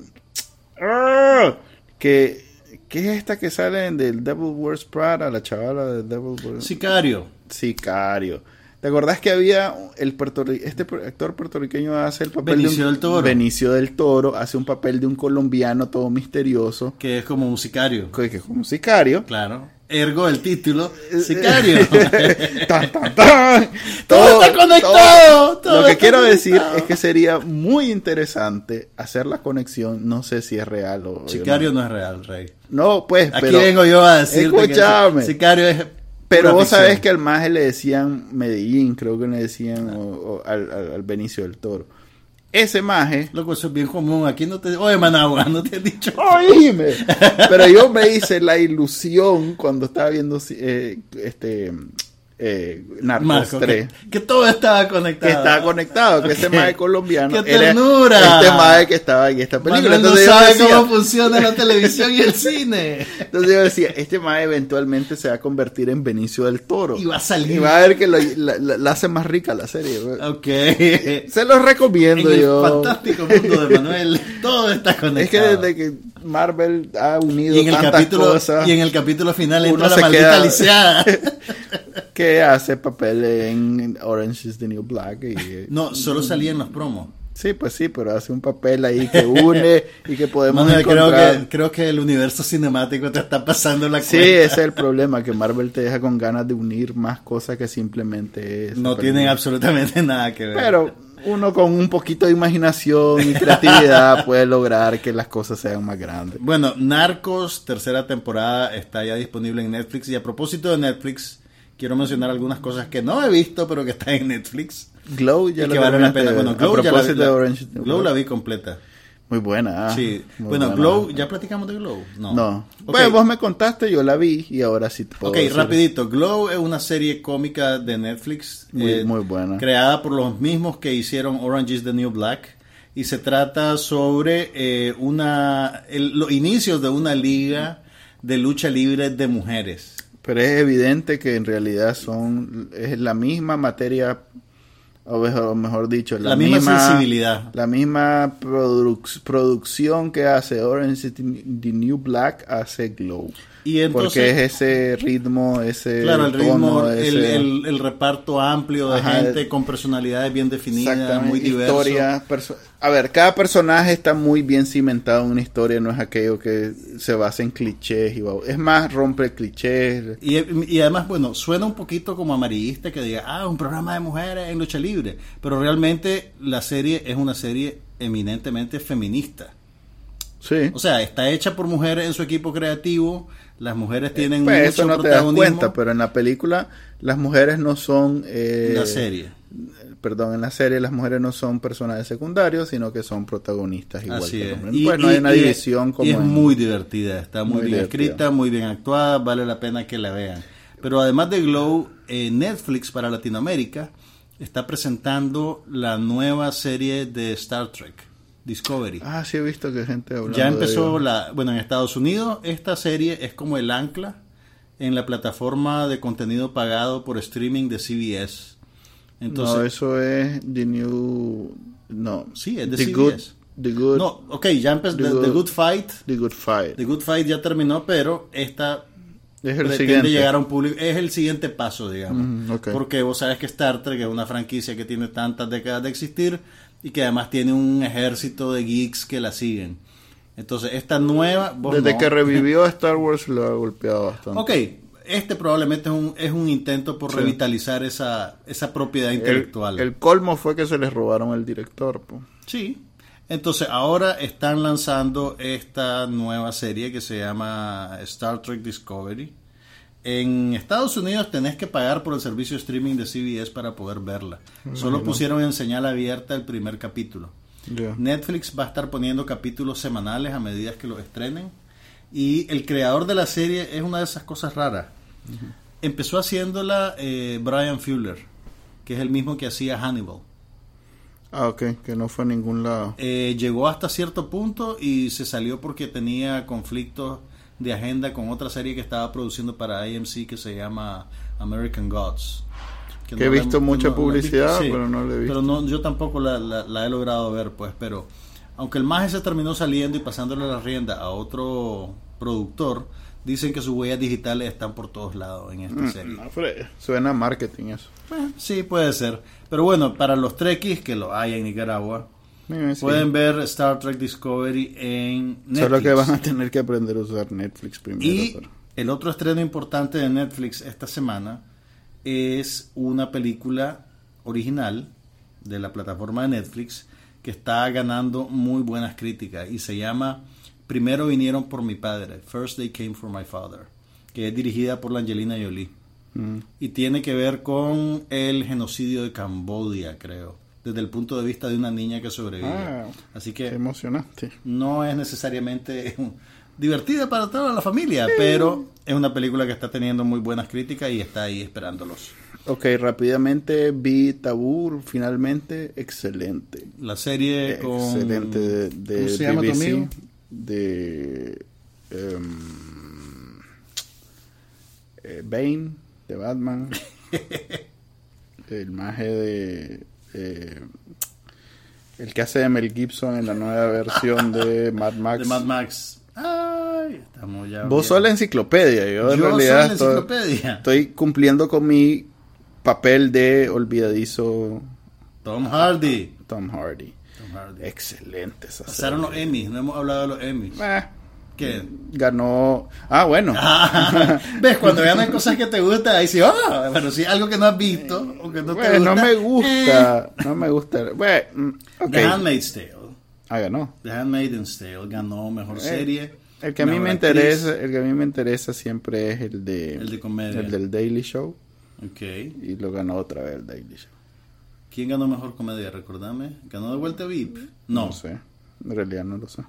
¡Ah! Que, ¿Qué es esta que sale en del Devil Wears Prada? La chavala del Devil Wears Sicario. Sicario. ¿Te acordás que había el este actor puertorriqueño hace el papel Benicio de un, del Toro. Benicio del Toro hace un papel de un colombiano todo misterioso, Que es como un sicario. que, que es como un sicario. Claro. Ergo el título. Sicario. Tan, tan, tan. Todo está conectado, todo Lo que quiero decir es que sería muy interesante hacer la conexión. No sé si es real o. Sicario no es real, Rey. No, pues. Aquí pero, vengo yo a decir. Escúchame. Sicario es. Pero vos ficción. sabés que al maje le decían Medellín, creo que le decían o- o al, al- al Benicio del Toro. Ese maje. Loco, eso es bien común. Aquí no te. Oye, Managua, no te he dicho. Oíme. Pero yo me hice la ilusión cuando estaba viendo eh, este eh, Narcos Marco, 3. que, que todo estaba que conectado. estaba conectado, que ese Ok. maje colombiano ¡Qué era ternura! este maje que estaba en esta película. Manuel no Entonces yo, sabe decía, cómo funciona la televisión y el cine. entonces yo decía, este maje eventualmente se va a convertir en Benicio del Toro. Y va a salir. Y va a ver que lo- la, la- la hace más rica la serie. Ok. Se los recomiendo en el yo. fantástico mundo de Manuel, todo está Es que conectado. desde que Marvel ha unido y en el tantas capítulo cosas y en el capítulo final entra la maldita queda- lisiada. que hace papel en Orange is the New Black. Y, No, solo salía en los promos. Sí, pues sí, pero hace un papel ahí que une y que podemos Manuel, creo encontrar. que, creo que el universo cinemático te está pasando la Sí, cuenta. ese es el problema, que Marvel te deja con ganas de unir más cosas que simplemente es. No tienen absolutamente nada que ver. Pero uno con un poquito de imaginación y creatividad puede lograr que las cosas sean más grandes. Bueno, Narcos, tercera temporada, está ya disponible en Netflix. Y a propósito de Netflix, quiero mencionar algunas cosas que no he visto, pero que están en Netflix. Glow ya y que vale la pena. Bueno. Glow, a ya la, de Orange New Glow la vi completa. Muy buena. ah, sí. muy Bueno, buena. Glow, ¿ya platicamos de Glow? No. No. Ok. Bueno, vos me contaste, yo la vi y ahora sí te puedo Ok, decir. rapidito. Glow es una serie cómica de Netflix. Muy- muy buena. Creada por los mismos que hicieron Orange is the New Black. Y se trata sobre eh, una el- los inicios de una liga de lucha libre de mujeres. Pero es evidente que en realidad son es la misma materia o mejor, mejor dicho, La misma sensibilidad. La misma produc- producción que hace Orange is the New Black hace Glow. Y entonces- Porque es ese ritmo, ese Claro, el tono, ritmo, el, ese- el- el reparto amplio de Ajá, gente el- con personalidades bien definidas, muy perso- a ver, cada personaje está muy bien cimentado en una historia, no es aquello que se basa en clichés y es más rompe clichés. Y, y además, bueno, suena un poquito como amarillista que diga, ah, un programa de mujeres en lucha libre. Pero realmente la serie es una serie eminentemente feminista. Sí. O sea, está hecha por mujeres en su equipo creativo. Las mujeres tienen Pues mucho eso no te das protagonismo cuenta, pero en la película las mujeres no son eh, la serie. Perdón, en la serie las mujeres no son personajes secundarios, sino que son protagonistas igual Así que es. los hombres. Pues no hay una y- división como y es en- muy divertida, está muy, Muy bien divertida. escrita, muy bien actuada, vale la pena que la vean. Pero además de Glow, eh, Netflix para Latinoamérica está presentando la nueva serie de Star Trek, Discovery. Ah, sí he visto que gente hablando ya de empezó ello. la, bueno, en Estados Unidos esta serie es como el ancla en la plataforma de contenido pagado por streaming de CBS. Entonces, no, eso es The New... No. Sí, es de The CBS. Good... The Good... no, ok, ya empezó The The, Good- The Good Fight. The Good Fight. The Good Fight ya terminó, pero esta es el siguiente. llegar a un público. Es el siguiente paso, digamos. Mm, ok. Porque vos sabes que Star Trek es una franquicia que tiene tantas décadas de existir y que además tiene un ejército de geeks que la siguen. Entonces, esta nueva. Desde no. que revivió Star Wars lo ha golpeado bastante. Ok, este probablemente es un, es un intento por Sí. revitalizar esa, esa propiedad El, intelectual. el colmo fue que se les robaron el director. po. Sí. Entonces ahora están lanzando esta nueva serie que se llama Star Trek Discovery. En Estados Unidos tenés que pagar por el servicio de streaming de CBS para poder verla. Solo pusieron en señal abierta el primer capítulo. Netflix va a estar poniendo capítulos semanales a medida que los estrenen. Y el creador de la serie es una de esas cosas raras. Empezó haciéndola eh, Brian Fuller, que es el mismo que hacía Hannibal. Ah, ok, que no fue a ningún lado. Eh, llegó hasta cierto punto y se salió porque tenía conflictos de agenda con otra serie que estaba produciendo para AMC que se llama American Gods. Que no he visto mucha no- publicidad, pero no la he visto. Pero no, yo tampoco la, la- la he logrado ver, pues, pero aunque el más se terminó saliendo y pasándole la rienda a otro productor, dicen que sus huellas digitales están por todos lados en esta serie. No, pero suena a marketing eso. Eh, sí, puede ser. Pero bueno, para los trekkies que lo hay en Nicaragua, Sí. Pueden ver Star Trek Discovery en Netflix. Solo que van a tener que aprender a usar Netflix primero. Y pero- el otro estreno importante de Netflix esta semana es una película original de la plataforma de Netflix que está ganando muy buenas críticas y se llama Primero vinieron por mi padre, First They Came for My Father, que es dirigida por la Angelina Jolie Mm. y tiene que ver con el genocidio de Cambodia, creo, desde el punto de vista de una niña que sobrevive. Ah, Así que emocionante. no es necesariamente divertida para toda la familia, pero es una película que está teniendo muy buenas críticas y está ahí esperándolos. Ok, rápidamente vi Tabú, finalmente, excelente. La serie con... Excelente de, de ¿Cómo se llama tu BBC, amigo? de em, eh, Bane, de Batman, el maje de eh, el que hace de Mel Gibson en la nueva versión de Mad Max. De Mad Max. Ay, estamos ya... Vos bien. sos la enciclopedia, yo en Yo soy realidad la estoy- enciclopedia. estoy cumpliendo con mi papel de olvidadizo Tom Hardy. Tom Hardy. Tom Hardy. Excelente esa Pasaron los. Emmys, no hemos hablado de los Emmys. Eh, ¿Qué? ganó. Ah, bueno. Ah, ¿Ves? Cuando ganan cosas que te gustan, ahí sí, ah, pero si algo que no has visto o que no te Bueno, gusta. no me eh. gusta. No me gusta. Bueno, mm. The Handmaid's Tale. Ah, ganó. The Handmaid's Tale ganó mejor serie. El que a mí me actriz. interesa, el que a mí me interesa siempre es el de El de comedia. el del Daily Show Ok. y lo ganó otra vez el Daily Show. ¿Quién ganó mejor comedia? Recordame. ¿Ganó de vuelta VIP? No. No sé, en realidad no lo sé.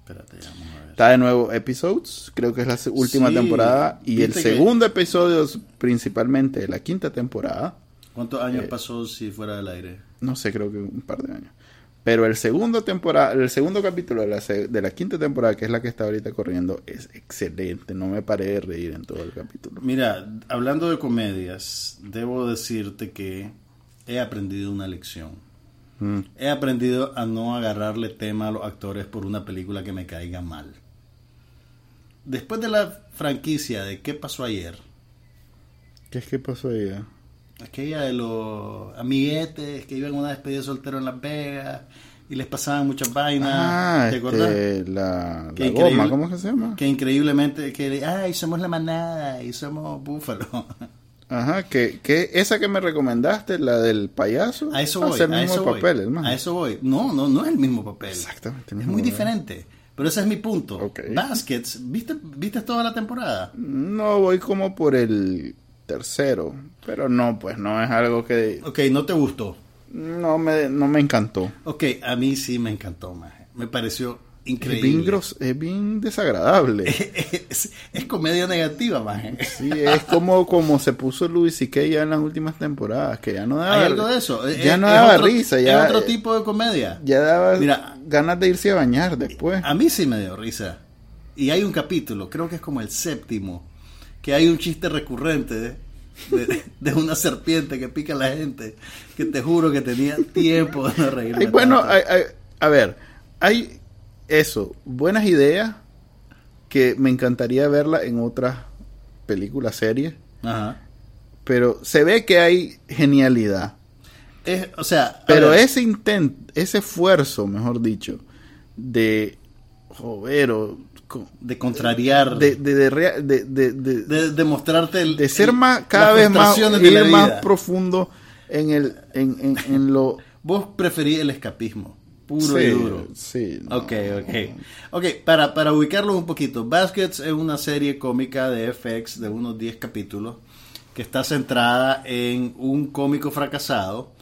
Espérate, vamos a ver. Está de nuevo Episodes, creo que es la última Sí, temporada y el viste que- segundo episodio es principalmente de la quinta temporada. ¿Cuántos años Eh, pasó si fuera del aire? No sé, creo que un par de años. Pero el segundo temporada, el segundo capítulo de la, de la quinta temporada, que es la que está ahorita corriendo, es excelente. No me paré de reír en todo el capítulo. Mira, hablando de comedias, debo decirte que he aprendido una lección. Mm. He aprendido a no agarrarle tema a los actores por una película que me caiga mal. Después de la franquicia de ¿Qué pasó ayer? ¿Qué es que pasó eh? Aquella de los amiguetes que iban a una despedida de soltero en Las Vegas y les pasaban muchas vainas. Ah, ¿Te acuerdas? este, la, goma, ¿cómo que se llama? Que increíblemente, que, ay, somos la manada y somos búfalo. Ajá, que, que esa que me recomendaste, la del payaso, A eso voy. ser el a mismo eso voy, papel, hermano. A eso voy. No, no, no es el mismo papel. Exactamente Es muy diferente. Pero ese es mi punto. Ok. Baskets, ¿viste, ¿viste toda la temporada? No voy como por el tercero, pero no, pues no es algo que Ok, no te gustó. no me, no me encantó. Ok, a mí sí me encantó, maje. Me pareció Es increíble. bien, gros- es bien desagradable. es, es comedia negativa, maje. Sí, es como, como se puso Louis C.K. ya en las últimas temporadas, que ya no daba, Hay algo de eso. ya Es- no es daba otro- risa, ya, Es otro tipo de comedia. ya daba Mira. ganas de irse a bañar después. A mí sí me dio risa. Y hay un capítulo, creo que es como el séptimo, que hay un chiste recurrente de, de- de una serpiente que pica a la gente, que te juro que tenía tiempo de no reírme. Bueno, tanto. hay- hay- a ver, hay eso, buenas ideas que me encantaría verla en otras películas, series, Ajá. pero se ve que hay genialidad. Es, o sea, Pero ver, ese intento, ese esfuerzo, mejor dicho, de joder o de contrariar, de, de, de, de, de, mostrarte el, de ser el- más, cada vez más, ir más profundo en el, en, en, en lo Vos preferís el escapismo, puro sí, y duro. sí, no. Ok, ok. Ok, para, para ubicarlo un poquito, Baskets es una serie cómica de FX de unos 10 capítulos que está centrada en un cómico fracasado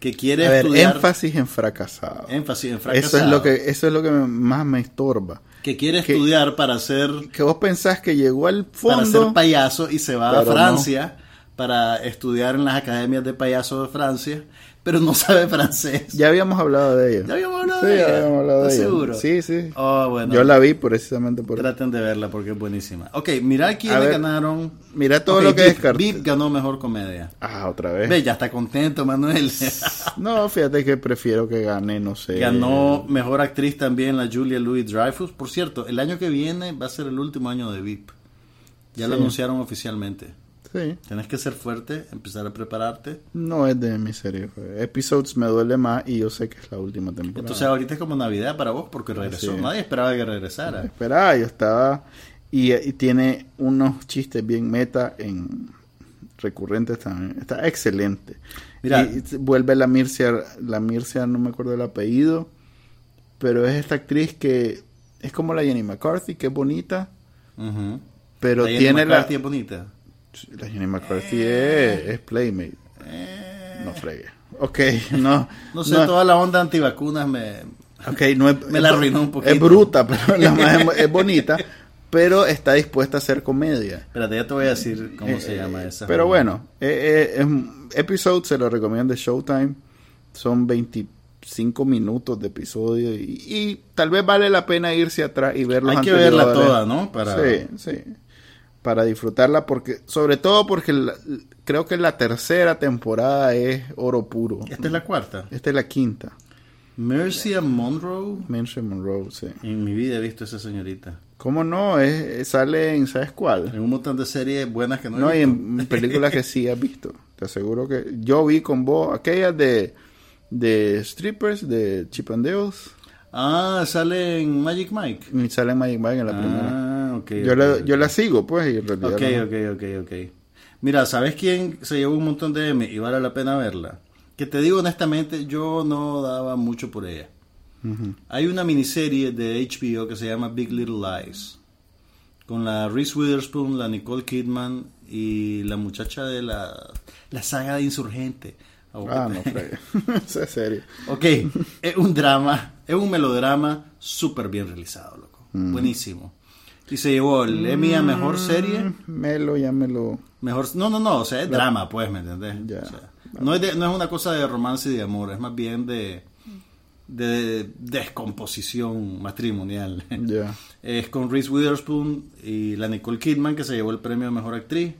que quiere A ver, estudiar... énfasis en fracasado. énfasis en fracasado. Eso es lo que, eso es lo que me- más me estorba. Que quiere que- estudiar para ser, Que vos pensás que llegó al para ser fondo. payaso y se va a no. Francia para estudiar en las academias de payasos de Francia, pero no sabe francés. Ya habíamos hablado de ello. ¿Ya habíamos hablado sí, de ya ella? habíamos hablado de ¿Estás ello. seguro? Sí, sí. Oh, bueno. Yo la vi precisamente por Traten de verla porque es buenísima. Ok, mira quiénes ganaron. mira todo lo que descarté. Vip ganó mejor comedia. Ah, otra vez. Ve, ya está contento, Manuel. No, fíjate que prefiero que gane, no sé. ganó mejor actriz también la Julia Louis Dreyfus. Por cierto, el año que viene va a ser el último año de VIP. Ya lo Sí. anunciaron oficialmente. Sí, Tienes que ser fuerte, empezar a prepararte. no es de mi serie. fue. Episodes me duele más y yo sé que es la última temporada. Entonces ahorita es como Navidad para vos porque regresó. Sí. Nadie esperaba que regresara. Esperaba, yo estaba. Y, y tiene unos chistes bien meta en recurrentes también. Está excelente. Mira. Y vuelve la Mircia, la Mircia, no me acuerdo el apellido, pero es esta actriz que es como la Jenny McCarthy, que es bonita, Ujú. pero La Jenny tiene la. McCarthy es bonita. La Jenny McCarthy es, es Playmate. No fregue. Ok, no. No sé, toda la onda antivacunas me... Ok, no es, Me la arruinó un poquito. Es bruta, pero la más es, es bonita, pero está dispuesta a hacer comedia. Espérate, ya te voy a decir cómo se Eh, llama esa. Pero bueno, eh, eh, episode se lo recomiendo de Showtime. Son 25 minutos de episodio y, y tal vez vale la pena irse atrás y ver los Hay que verla toda, ¿no? Para... Sí, sí. Para disfrutarla porque sobre todo porque la- creo que la tercera temporada es oro puro. Esta es la cuarta. Esta es la quinta. Mercia Monroe. Marsha Monroe, sí. En mi vida he visto a esa señorita. ¿Cómo no? Es, es- sale en, ¿sabes cuál? En un montón de series buenas que no he No, y visto. en, películas que sí has visto. Te aseguro que yo vi con vos aquellas de, de strippers, de Chip and Dale's, Ah, sale en Magic Mike. y sale Magic Mike en la primera. Ah, ok. Yo, ok, la, ok. yo la sigo, pues, y en realidad Ok, no. ok, ok, ok. Mira, ¿sabes quién se llevó un montón de M y vale la pena verla? Que te digo honestamente, yo no daba mucho por ella. Hay una miniserie de HBO que se llama Big Little Lies. Con la Reese Witherspoon, la Nicole Kidman y la muchacha de la, la saga de Insurgente. Ah, no, fregue. Esa es serio. Ok, es un drama, es un melodrama súper bien realizado, loco. Buenísimo. Y se llevó el Emmy a mejor serie. Mm, Melo, ya me lo... Mejor, no, no, no, o sea, es drama, pues, ¿me entendés? Ya. O sea, no, es de- no es una cosa de romance y de amor, es más bien de, de descomposición matrimonial. Ya. Es con Reese Witherspoon y la Nicole Kidman que se llevó el premio a mejor actriz.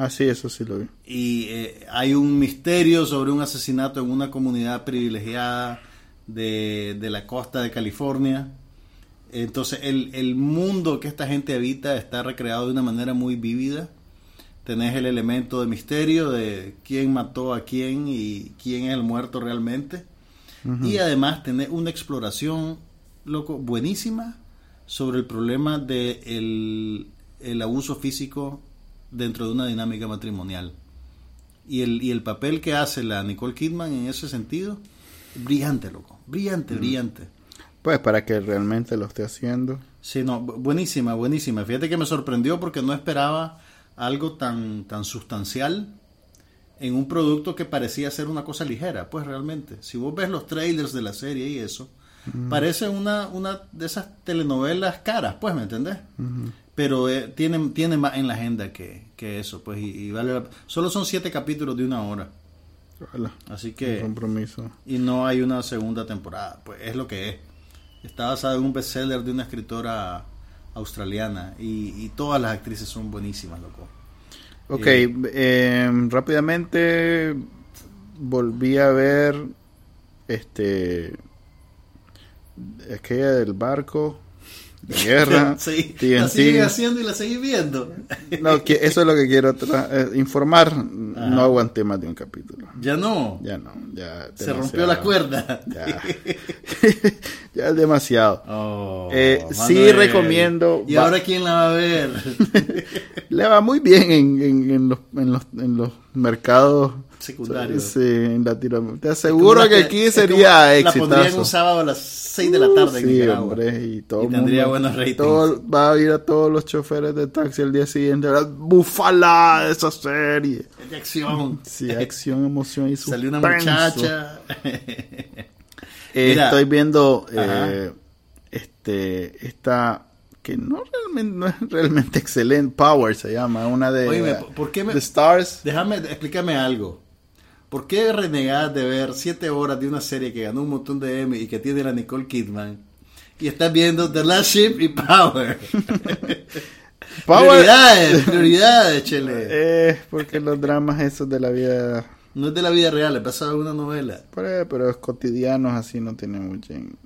Ah, sí, eso sí lo vi. Y eh, hay un misterio sobre un asesinato en una comunidad privilegiada de, de la costa de California. Entonces el, el mundo que esta gente habita está recreado de una manera muy vívida. Tenés el elemento de misterio de quién mató a quién y quién es el muerto realmente. Y además tenés una exploración, loco, buenísima sobre el problema de el, el abuso físico dentro de una dinámica matrimonial. Y el, y el papel que hace la Nicole Kidman en ese sentido, brillante, loco, brillante, brillante. Pues para que realmente lo esté haciendo. Sí, no, bu- buenísima, buenísima. Fíjate que me sorprendió porque no esperaba algo tan, tan sustancial en un producto que parecía ser una cosa ligera, pues realmente. Si vos ves los trailers de la serie y eso, parece una, una de esas telenovelas caras, pues, ¿me entendés? Pero eh, tiene, tiene más en la agenda que, que eso, pues, y, y vale la- Solo son siete capítulos de una hora, así que... compromiso. Y no hay una segunda temporada, pues es lo que es. Está basado en un bestseller de una escritora australiana y, y todas las actrices son buenísimas, loco. Ok, Eh, eh, rápidamente volví a ver este aquella del barco de guerra sí, la TNT. siguen haciendo y la siguen viendo. No, que eso es lo que quiero eh, informar. No aguanté más de un capítulo. Ya no, Ya no, ya se rompió la cuerda. Ya, ya es demasiado. Oh, Eh, sí recomiendo- ¿Y va- ahora quién la va a ver? Le va muy bien en, en, en los, en, los, en los mercados Secundarios. Sí, en Latinoamérica. Te aseguro que aquí sería como La pondrían un sábado a las 6 de la tarde en sí, Nicaragua. hombre, y todo Y el tendría mundo- buenos ratings. todo- va a ir a todos los choferes de taxi el día siguiente. La bufala de esa serie. Es de acción. Sí, acción, emoción y Salió una suspenso. muchacha. Eh, estoy viendo eh, este esta que no realmente no es realmente excelente Power se llama una de Oíme, ¿por qué me- The Stars Déjame, explícame algo. ¿Por qué renegas de ver 7 horas de una serie que ganó un montón de Emmy y que tiene la Nicole Kidman? Y estás viendo The Last Ship y Power. Power Prioridades, prioridades, chele. eh, porque los dramas esos de la vida No es de la vida real, es basado en una novela. pero, pero es cotidianos así no tiene mucho en-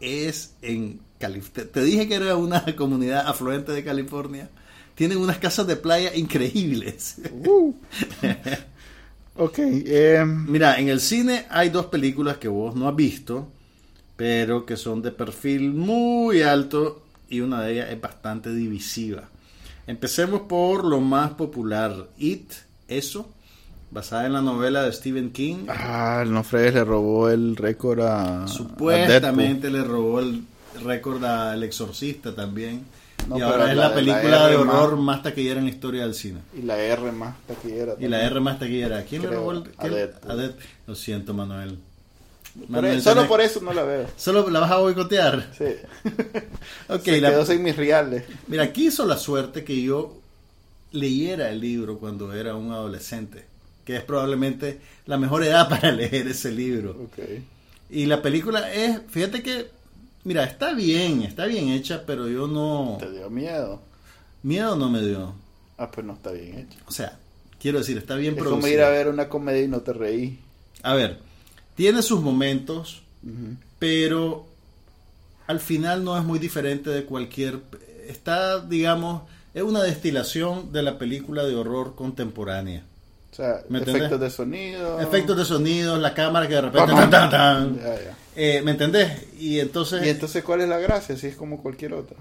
Es en California. Te, te dije que era una comunidad afluente de California. Tienen unas casas de playa increíbles. Uh. ok eh, Mira, en el cine hay dos películas que vos no has visto, pero que son de perfil muy alto y una de ellas es bastante divisiva. Empecemos por lo más popular, It, eso, basada en la novela de Stephen King. ah no le robó el récord a a Supuestamente le robó el récord al Exorcista también. No, y pero ahora es la la, de la película de más- horror más taquillera en la historia del cine. Y la R más taquillera Y la R más taquillera. ¿Quién le Creo, robó el a quién? Deadpool. A Deadpool. Lo siento, Manuel. Por Manuel, eso- solo por eso no la veo ¿Solo la vas a boicotear? sí Ok, se la- quedó sin mis reales mira, aquí hizo la suerte que yo leyera el libro cuando era un adolescente, que es probablemente la mejor edad para leer ese libro. ok Y la película es, fíjate que, mira, está bien, está bien hecha, pero yo no, te dio miedo miedo no me dio. ah pues no está bien hecho O sea, quiero decir, está bien es como producida. ir a ver una comedia y no te reí A ver, tiene sus momentos, pero al final no es muy diferente de cualquier... Está, digamos, es una destilación de la película de horror contemporánea. O sea ¿Me entendés? efectos de sonido Efectos de sonidos, la cámara que de repente... Pam, pam, tan, tan, tan. Ya, ya. Eh, ¿Me entendés? Y entonces... y entonces cuál es la gracia si es como cualquier otra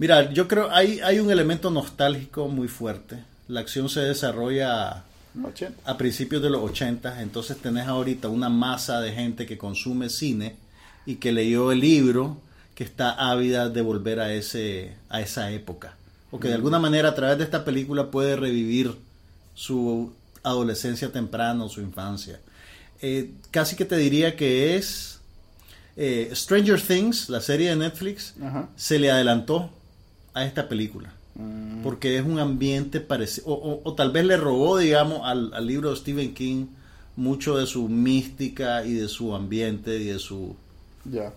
Mira, yo creo hay hay un elemento nostálgico muy fuerte. La acción se desarrolla 80 a principios de los 80, entonces tenés ahorita una masa de gente que consume cine y que leyó el libro, que está ávida de volver a ese a esa época, o que de alguna manera a través de esta película puede revivir su adolescencia temprana o su infancia. Eh, casi que te diría que es eh, Stranger Things, la serie de Netflix, Ajá. se le adelantó a esta película. Mm, Porque es un ambiente parecido, o, tal vez le robó, digamos, al, al libro de Stephen King mucho de su mística y de su ambiente y de su,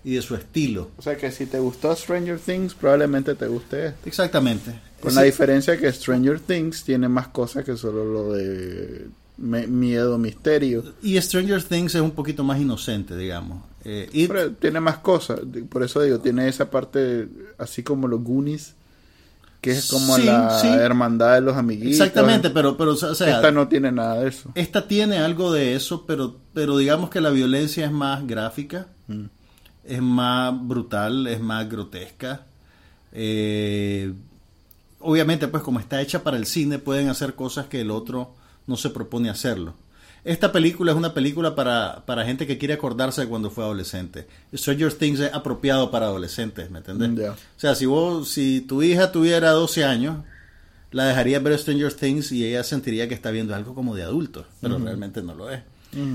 y de su estilo. o sea que si te gustó Stranger Things probablemente te guste esto. Exactamente. Con la diferencia que Stranger Things tiene más cosas que solo lo de me- miedo, misterio. Y Stranger Things es un poquito más inocente, digamos. Eh, It- Pero tiene más cosas. Por eso digo, tiene esa parte así como los Goonies, que es como Sí, la sí. hermandad de los amiguitos. exactamente, pero, pero o sea, Esta no tiene nada de eso. esta tiene algo de eso, pero, pero digamos que la violencia es más gráfica, Mm. es más brutal, es más grotesca. Eh, obviamente, pues como está hecha para el cine, pueden hacer cosas que el otro no se propone hacerlo. Esta película es una película para, para gente que quiere acordarse de cuando fue adolescente. Stranger Things es apropiado para adolescentes, ¿me entendés? O sea, si vos, si tu hija tuviera 12 años, la dejaría ver Stranger Things y ella sentiría que está viendo algo como de adultos, pero realmente no lo es.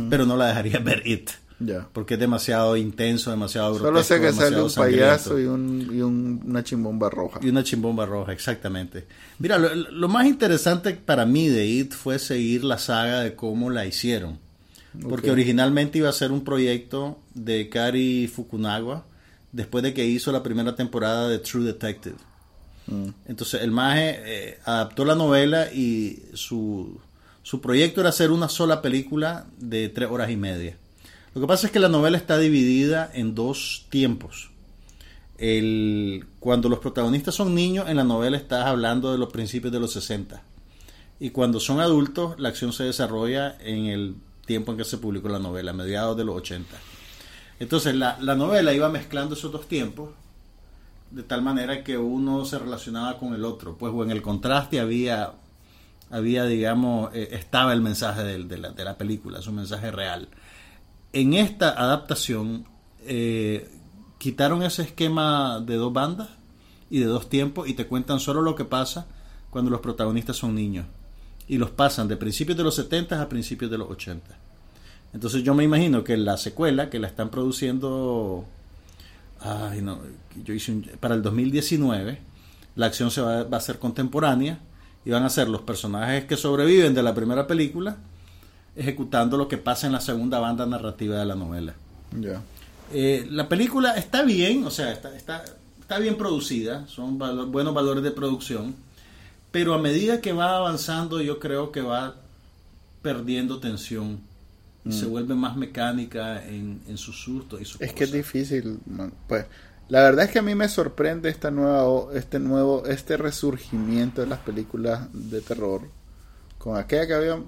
Pero no la dejaría ver It, Porque es demasiado intenso, demasiado grotesco. Solo sé que sale un payaso y, un, y un- una chimbomba roja. Y una chimbomba roja, exactamente. Mira, lo, lo más interesante para mí de It fue seguir la saga de cómo la hicieron. Porque originalmente iba a ser un proyecto de Kari Fukunaga después de que hizo la primera temporada de True Detective. Mm. Entonces el maje eh, adaptó la novela y su, su proyecto era hacer una sola película de tres horas y media. Lo que pasa es que la novela está dividida en dos tiempos. El, cuando los protagonistas son niños, en la novela estás hablando de los principios de los 60. Y cuando son adultos, la acción se desarrolla en el tiempo en que se publicó la novela, mediados de los 80. Entonces la, la novela iba mezclando esos dos tiempos de tal manera que uno se relacionaba con el otro. Pues en el contraste había, había digamos, eh, estaba el mensaje del- de, la, de la película, es un mensaje real. En esta adaptación eh, quitaron ese esquema de dos bandas y de dos tiempos y te cuentan solo lo que pasa cuando los protagonistas son niños. Y los pasan de principios de los 70 a principios de los 80. Entonces yo me imagino que la secuela que la están produciendo Ay, no, yo hice un- para el 2019 la acción se va, va a ser contemporánea y van a ser los personajes que sobreviven de la primera película ejecutando lo que pasa en la segunda banda narrativa de la novela. Ya. Eh, la película está bien, o sea, está, está, está bien producida, son buenos valores de producción, pero a medida que va avanzando yo creo que va perdiendo tensión y se vuelve más mecánica en, en sus sustos y sus Es que es difícil, man. pues la verdad es que a mí me sorprende esta nueva este nuevo este resurgimiento de las películas de terror con aquella que había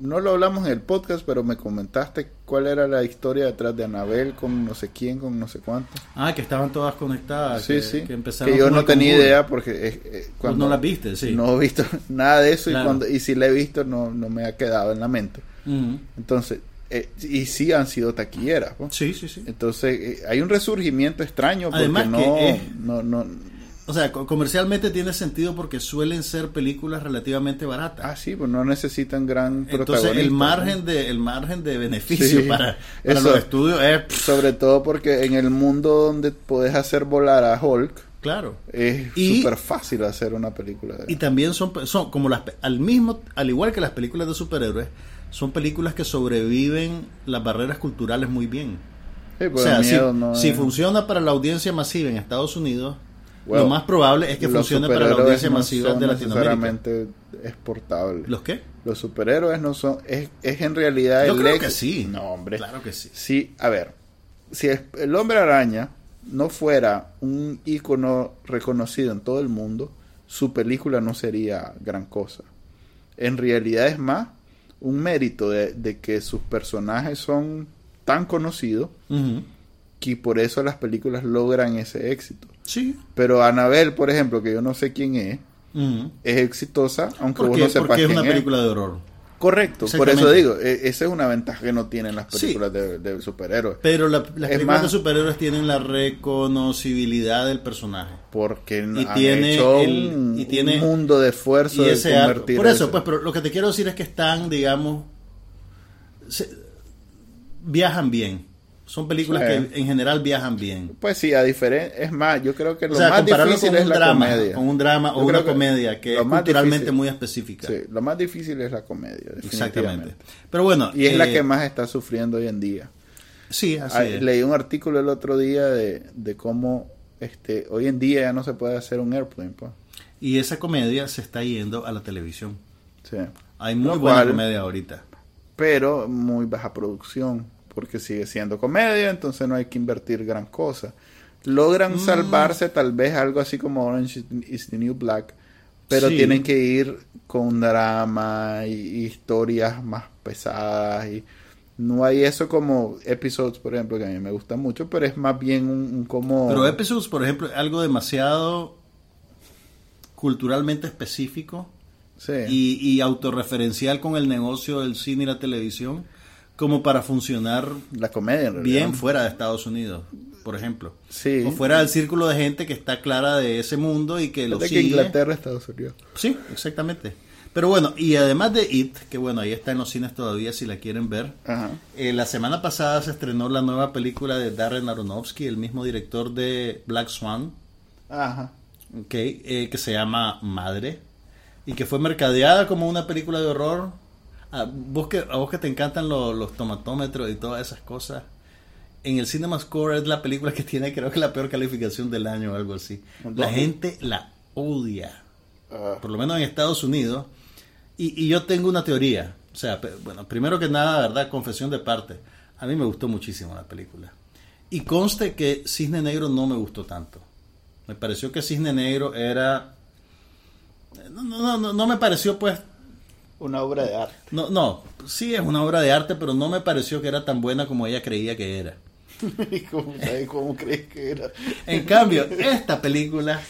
no lo hablamos en el podcast, pero me comentaste cuál era la historia detrás de Anabel con no sé quién, con no sé cuánto. Ah, que estaban todas conectadas. sí, que, sí. Que, Que, empezaron yo como no tenía idea porque eh, eh, cuando no las viste, sí. no he visto nada de eso Claro. y cuando y si la he visto no no me ha quedado en la mente. Ujú. Entonces, eh, y sí han sido taquilleras, ¿no? Sí, sí, sí. Entonces, eh, hay un resurgimiento extraño porque Además no, que es- no, no, O sea, co- comercialmente tiene sentido porque suelen ser películas relativamente baratas. ah, sí, pues no necesitan gran Entonces protagonista. el ¿no? margen de el margen de beneficio Sí, para, para los estudios es pff, Sobre todo porque en el mundo donde podés hacer volar a Hulk, claro. es súper fácil hacer una película de Y también son, son como las al mismo al igual que las películas de superhéroes, son películas que sobreviven las barreras culturales muy bien. Sí, O pues sea, el si, si funciona para la audiencia masiva en Estados Unidos, Lo más probable es que funcione para la audiencia no masiva son de Latinoamérica. exportables. ¿Los qué? Los superhéroes no son, es, es en realidad Yo el creo ex- que sí. No, hombre. Claro que sí. Sí, a ver, si el hombre araña no fuera un ícono reconocido en todo el mundo, su película no sería gran cosa. En realidad es más un mérito de, de que sus personajes son tan conocidos que por eso las películas logran ese éxito. Sí. Pero Annabelle, por ejemplo, que yo no sé quién es, es exitosa, aunque ¿Por vos no sepas Porque es quién una película de horror. Correcto, por eso digo, e- esa es una ventaja que no tienen las Sí. películas de, de superhéroes. Pero la- las Es películas más- de superhéroes tienen la reconocibilidad del personaje. porque Y han tiene hecho el- un, y tiene- un mundo de esfuerzo Y de ese arco- convertir Por eso, pues, pero lo que te quiero decir es que están, digamos, se- viajan bien. Son películas Sí. que en general viajan bien. pues sí a diferencia es más yo creo que lo O sea, más difícil con es un la drama, comedia con un drama o Yo una comedia que es culturalmente difícil- muy específica. sí, lo más difícil es la comedia Exactamente. Pero bueno. y es la eh, que más está sufriendo hoy en día Sí, así es. leí un artículo el otro día de, de cómo este hoy en día ya no se puede hacer un airplane pues. Y esa comedia se está yendo a la televisión. Sí. Hay muy Lo buena cual- comedia ahorita. Pero muy baja producción, porque sigue siendo comedia, entonces no hay que invertir gran cosa. Logran Mm. salvarse tal vez algo así como Orange is the New Black, pero Sí. tienen que ir con drama y, y historias más pesadas y no hay eso como episodes, por ejemplo, que a mí me gusta mucho, pero es más bien un, un como... Pero Episodes, por ejemplo, es algo demasiado culturalmente específico Sí. y, y autorreferencial con el negocio del cine y la televisión como para funcionar la comedia en bien fuera de Estados Unidos, por ejemplo. Sí. O fuera del círculo de gente que está clara de ese mundo y que lo Desde que sigue. Inglaterra, Estados Unidos. Sí, exactamente. Pero bueno, y además de It, que bueno, ahí está en los cines todavía si la quieren ver. Ajá. eh, la semana pasada se estrenó la nueva película de Darren Aronofsky, el mismo director de Black Swan, Ajá. ok, eh, que se llama Madre, y que fue mercadeada como una película de horror. A vos que, a vos que te encantan lo- los tomatómetros y todas esas cosas. En el Cinema Score es la película que tiene creo que la peor calificación del año o algo así. La gente la odia Ah, por lo menos en Estados Unidos. Y, y yo tengo una teoría. O sea, bueno, primero que nada, verdad, confesión de parte. A mí me gustó muchísimo la película. Y conste que Cisne Negro no me gustó tanto. Me pareció que Cisne Negro era... No, no, no, no me pareció pues... una obra de arte. No, no, sí es una obra de arte, pero no me pareció que era tan buena como ella creía que era. ¿Y cómo, sabes cómo crees que era? En cambio, esta película,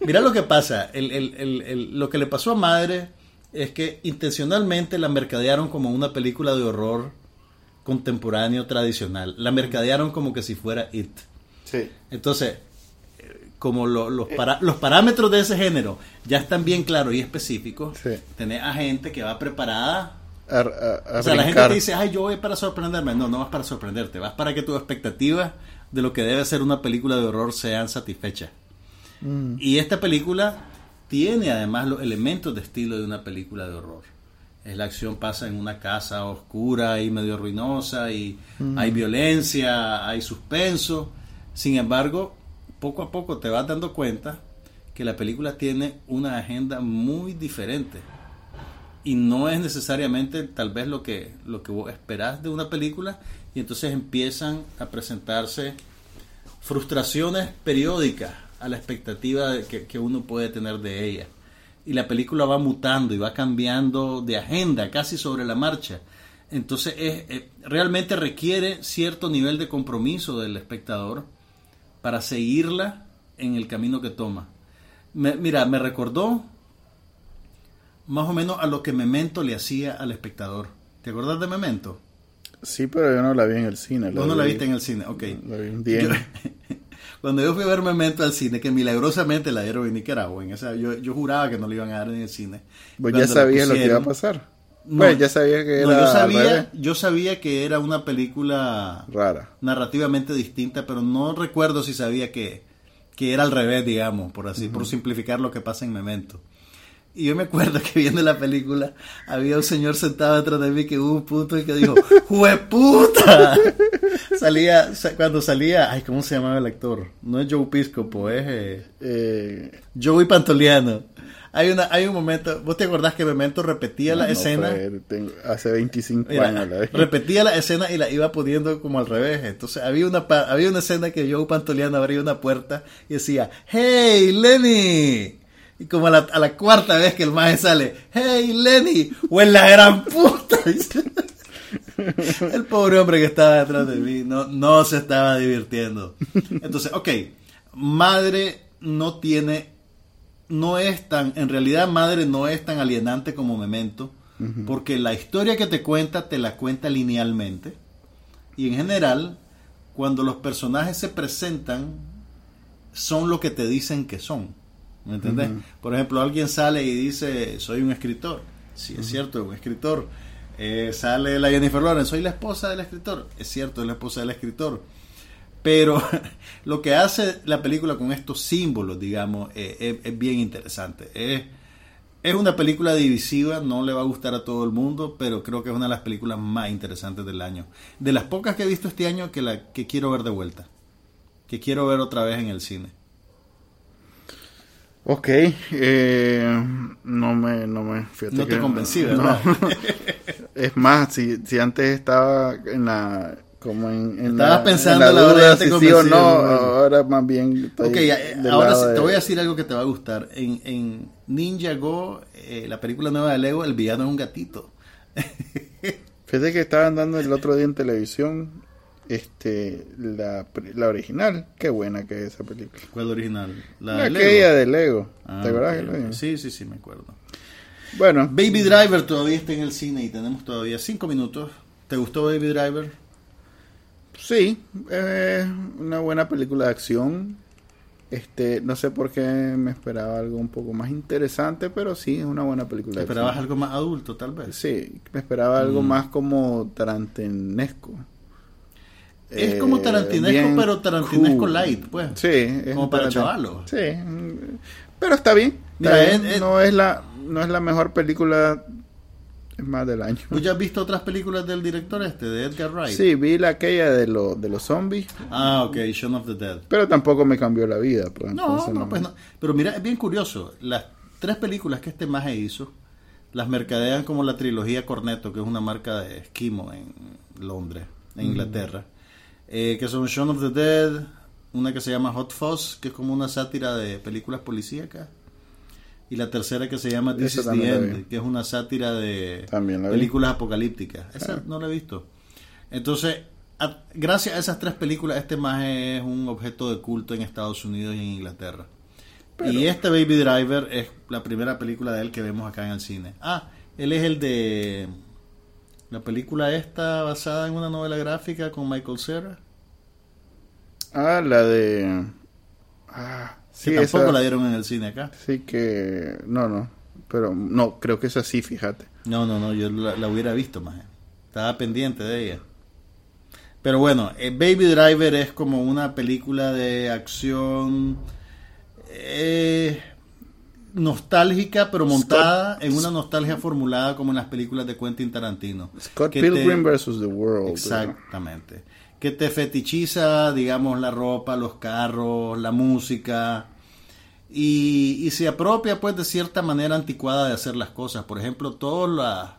mira lo que pasa, el, el- el- lo que le pasó a Madre es que intencionalmente la mercadearon como una película de horror contemporáneo tradicional, la mercadearon como que si fuera It. Sí. Entonces, como lo- los, para- los parámetros de ese género ya están bien claros y específicos, Sí. tenés a gente que va preparada A, a- a o sea, la gente te dice, ay, yo voy para sorprenderme. No, no vas para sorprenderte, vas para que tus expectativas de lo que debe ser una película de horror sean satisfechas. Mm. Y esta película tiene además los elementos de estilo de una película de horror. Es la acción pasa en una casa oscura y medio ruinosa y hay violencia, hay suspenso. Sin embargo, poco a poco te vas dando cuenta que la película tiene una agenda muy diferente. Y no es necesariamente tal vez lo que lo que vos esperás de una película. Y entonces empiezan a presentarse frustraciones periódicas a la expectativa que, que uno puede tener de ella. Y la película va mutando y va cambiando de agenda casi sobre la marcha. Entonces es, eh, realmente requiere cierto nivel de compromiso del espectador para seguirla en el camino que toma Me- mira me recordó más o menos a lo que Memento le hacía al espectador. ¿Te acuerdas de Memento? Sí, pero yo no la vi en el cine. Vos no la vi- viste en el cine, ok. La vi un día. Yo- cuando yo fui a ver Memento al cine, que milagrosamente la dieron en Nicaragua, en esa, yo, yo juraba que no la iban a dar en el cine. Ya sabías lo que iba a pasar. No, Bueno, ya sabía que no, era yo al sabía, yo sabía que era una película rara. narrativamente distinta, pero no recuerdo si sabía que, que era al revés, digamos, por así, por simplificar lo que pasa en Memento. Y yo me acuerdo que viendo la película había un señor sentado detrás de mí que hubo un punto y que dijo, ¡Jueputa! salía, sa- cuando salía, ay, ¿cómo se llamaba el actor? No es Joe Piscopo, es eh, Eh, Joey Pantoliano. Hay una, hay un momento, ¿vos te acordás que Memento repetía la no escena? fue, tengo- hace 25 Mira, años la repetía la escena y la iba poniendo como al revés. Entonces había una había una escena que Joe Pantoliano abría una puerta y decía, ¡Hey, Lenny! Y como a la, a la cuarta vez que el maje sale, ¡Hey, Lenny! ¡O en la gran puta! el pobre hombre que estaba detrás de mí no, no se estaba divirtiendo. Entonces, ok, madre no tiene, no es tan, en realidad madre no es tan alienante como Memento, porque la historia que te cuenta te la cuenta linealmente. Y en general, cuando los personajes se presentan, son lo que te dicen que son. ¿Me entendés? Por ejemplo, alguien sale y dice, soy un escritor. Sí, es cierto, un escritor. Eh, sale la Jennifer Lawrence, soy la esposa del escritor. Es cierto, es la esposa del escritor. Pero lo que hace la película con estos símbolos, digamos, eh, es, es bien interesante. Es, es una película divisiva, no le va a gustar a todo el mundo, pero creo que es una de las películas más interesantes del año. De las pocas que he visto este año que, la, que quiero ver de vuelta. Que quiero ver otra vez en el cine. Ok, eh, no me, no me, fíjate No te que- convencí, no. ¿verdad? es más, si, si antes estaba en la, como en, en Estabas la, pensando en la la duda si sí o no, ahora más bien Ok, del ahora te voy a decir algo que te va a gustar. En, en Ninja Go, eh, la película nueva de Lego, el villano es un gatito. Fíjate que estaban dando el otro día en televisión, este, la, la original, qué buena que es esa película. ¿Cuál original? La La de Lego. aquella de Lego, Ah, ¿te acuerdas ok, que lo vimos? Sí, sí, sí, me acuerdo. Bueno, Baby Driver todavía está en el cine y tenemos todavía cinco minutos. ¿Te gustó Baby Driver? Sí, es una buena película de acción. Este, no sé por qué me esperaba algo un poco más interesante, pero sí es una buena película de ¿Esperabas acción. algo más adulto, tal vez? Sí, me esperaba algo Mm. más como tarantinesco. Es Eh, como tarantinesco, bien pero tarantinesco cool. light, pues. Sí, es Como para chavalos. Sí, mm, pero está bien. está Mira, bien. es- es- no es la no es la mejor película es más del año. ¿Tú ya has visto otras películas del director este, de Edgar Wright? Sí, vi la aquella de, lo, de los zombies, Ah, ok, Shaun of the Dead. pero tampoco me cambió la vida. Pues, No, entonces no, pues no. Pero mira, es bien curioso. Las tres películas que este maje hizo, las mercadean como la trilogía Cornetto, que es una marca de esquimo en Londres, en Inglaterra. Eh, que son Shaun of the Dead, una que se llama Hot Fuzz, que es como una sátira de películas policíacas. Y la tercera que se llama This Esa is the End, que es una sátira de películas apocalípticas. Esa Ah. no la he visto. Entonces, a- gracias a esas tres películas, este maje es un objeto de culto en Estados Unidos y en Inglaterra. y este Baby Driver es la primera película de él que vemos acá en el cine. Ah, él es el de la película esta basada en una novela gráfica con Michael Cera. Ah, la de. Ah, Que sí, tampoco esa- la dieron en el cine acá. Sí que. No, no. Pero no, creo que es así, fíjate. No, no, no, yo la, la hubiera visto más. Estaba pendiente de ella. Pero bueno, eh, Baby Driver es como una película de acción eh, nostálgica, pero montada en una nostalgia formulada como en las películas de Quentin Tarantino. Scott te- Pilgrim versus the World. Exactamente. Que te fetichiza, digamos, la ropa, los carros, la música. Y, y se apropia, pues, de cierta manera anticuada de hacer las cosas. Por ejemplo, todo la.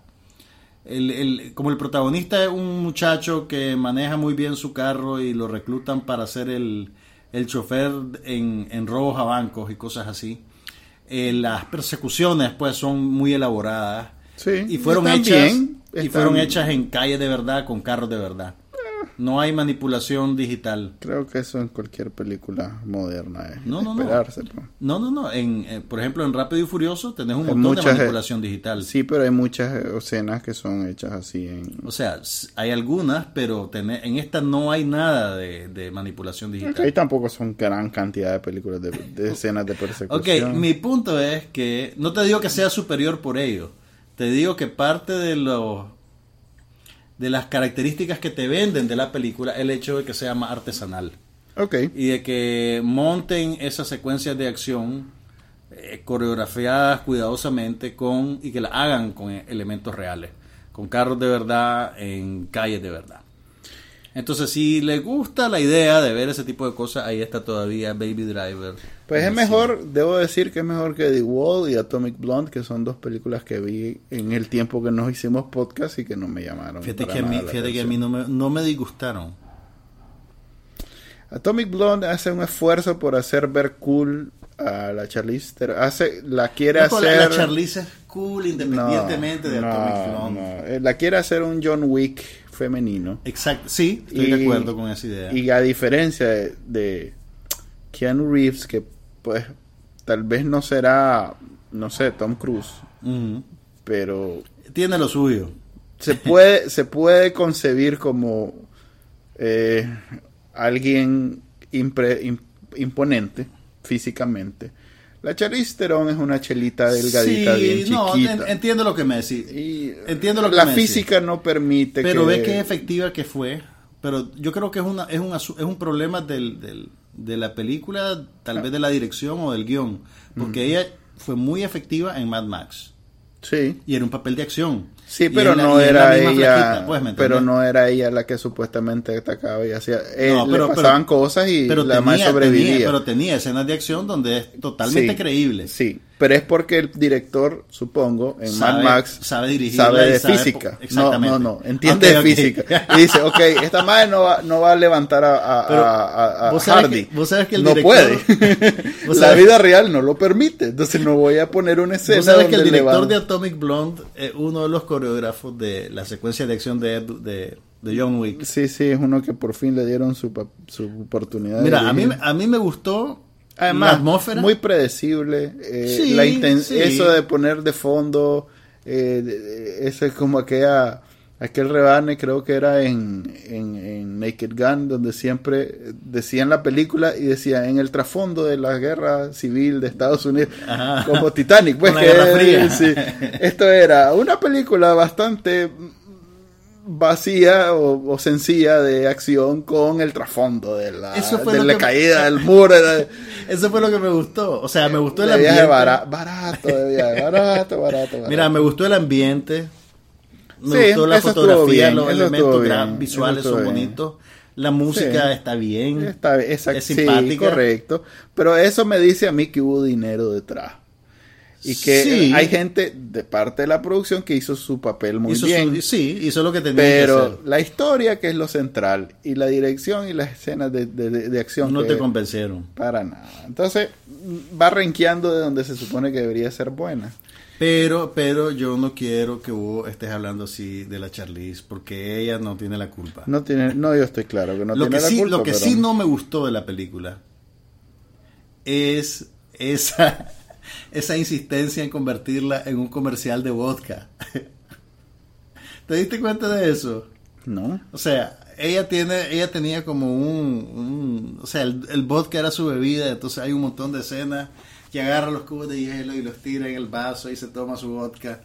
El, el- como el protagonista es un muchacho que maneja muy bien su carro y lo reclutan para ser el, el chofer en, en robos a bancos y cosas así. Eh, las persecuciones, pues, son muy elaboradas. Sí, Y fueron hechas bien, y fueron hechas en calles de verdad con carros de verdad. No hay manipulación digital. Creo que eso en cualquier película moderna es No, no, no. pues. No, no, no. En, eh, por ejemplo, en Rápido y Furioso tenés un Hay montón de muchas, eh, manipulación digital. Sí, pero hay muchas eh, escenas que son hechas así en... O sea, hay algunas, pero en esta no hay nada de, de manipulación Ahí digital. tampoco son gran cantidad de películas de, de escenas de Ok, persecución. mi punto es que no te digo que sea superior por ello. Te digo que parte de los de las características que te venden de la película el hecho de que sea más artesanal. Ok, y de que monten esas secuencias de acción eh, coreografiadas cuidadosamente con y que la hagan con elementos reales, con carros de verdad en calles de verdad. Entonces, si les gusta la idea de ver ese tipo de cosas, ahí está todavía Baby Driver. Pues es mejor, debo decir que es mejor que The Wall y Atomic Blonde, que son dos películas que vi en el tiempo que nos hicimos podcast y que no me llamaron. Fíjate, que a, mí, fíjate que a mí no me, no me disgustaron. Atomic Blonde hace un esfuerzo por hacer ver cool a la Charlize Theron. Hace, la quiere la, hacer... la Charlize es cool independientemente de no, Atomic Blonde. no. Eh, La quiere hacer un John Wick femenino. Exacto, sí, estoy Y- de acuerdo con esa idea. Y a diferencia de, de Keanu Reeves, que pues tal vez no será, no sé, Tom Cruise, pero Tiene lo suyo. se puede, se puede concebir como eh, alguien impre- imponente físicamente. La Charlize Theron es una chelita delgadita, Sí, bien no, chiquita. en- entiendo lo que me decís. entiendo lo que la me decís. física no permite Pero que... ves que efectiva que fue. Pero yo creo que es una es un es un problema del, del- de la película, tal vez de la dirección o del guion, porque ella fue muy efectiva en Mad Max Sí, y era un papel de acción. Sí, pero no era misma ella, flaquita, pues, ¿me pero no era ella la que supuestamente atacaba y hacía, eh, No, le pero- pero- pasaban cosas y Pero la tenía, sobrevivía. tenía- pero tenía escenas de acción donde es totalmente Sí, creíble. Sí, pero es porque el director, supongo, en Sabe- Mad Max sabe dirigirla sabe de sabe física. po- No, exactamente. no, no, entiende de física. Y dice, ok, esta madre no va, no va a levantar a, a, Pero, a- a- a vos sabes Hardy. que- vos sabes que el no director- puede. La vida real no lo permite. Entonces no voy a poner una escena Vos sabes que el director de Atomic Blonde es uno de los coreógrafos de la secuencia de acción de, Ed- de, de John Wick. Sí, sí, es uno que por fin le dieron su, su oportunidad. Mira, a mí, dirigir. a mí me gustó Además, la atmósfera. muy predecible. eh, Sí, la inten- sí. Eso de poner de fondo, eh, eso es como aquella, aquel rebane, creo que era en, en, en Naked Gun, donde siempre decían la película y decía en el trasfondo de la guerra civil de Estados Unidos, Ajá. como Titanic. Pues, que- sí. Esto era una película bastante vacía o, o sencilla de acción con el trasfondo de la, de la caída del muro. de- Eso fue lo que me gustó. O sea, me gustó el ambiente. bara- barato, de viaje, barato, barato, barato. Mira, me gustó el ambiente. Me Sí, gustó la fotografía, bien, los elementos bien, visuales son bonitos. La música Sí. está bien. Está, exacto, es sí, simpática. correcto. Pero eso me dice a mí que hubo dinero detrás. Y que Sí. hay gente de parte de la producción que hizo su papel muy Hizo bien. su- sí, hizo lo que tenía que pero hacer. la historia, que es lo central, y la dirección y las escenas de, de- de- de acción, No que te convencieron. para nada. Entonces, va renqueando de donde se supone que debería ser buena. Pero, pero yo no quiero que vos estés hablando así de la Charlize, porque ella no tiene la culpa. No tiene, no, yo estoy claro que no lo tiene que la sí, culpa, lo que pero- sí no me gustó de la película es esa, esa insistencia en convertirla en un comercial de vodka. ¿Te diste cuenta de eso? No. O sea, ella tiene, ella tenía como un, un- o sea, el, el vodka era su bebida, entonces hay un montón de escenas que agarra los cubos de hielo y los tira en el vaso y se toma su vodka.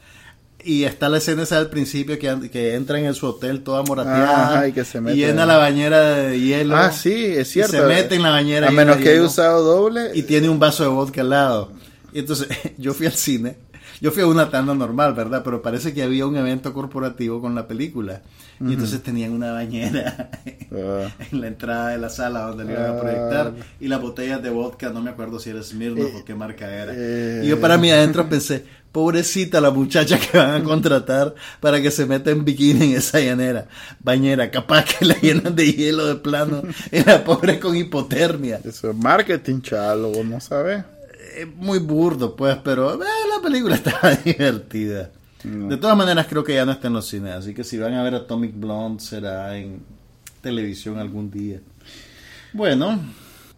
Y está la escena esa al principio que, que entra en su hotel toda morateada y que se mete- llena la bañera de hielo. Ah, sí, es y cierto. se mete en la bañera A menos que haya usado doble. y tiene un vaso de vodka al lado. Y entonces yo fui al cine, yo fui a una tanda normal, ¿verdad? Pero parece que había un evento corporativo con la película. Y entonces tenían una bañera Ah. en la entrada de la sala donde le iban a Ah. proyectar. Y las botellas de vodka, no me acuerdo si era Smirnoff o qué marca era. eh. Y yo para mí adentro pensé, pobrecita la muchacha que van a contratar para que se meta en bikini en esa llanera. Bañera, capaz que la llenan de hielo de plano. Y la pobre con hipotermia. Eso es marketing, chalo, no sabes. Es muy burdo, pues, pero eh, la película estaba divertida. De todas maneras, creo que ya no está en los cines, así que si van a ver Atomic Blonde será en televisión algún día. Bueno,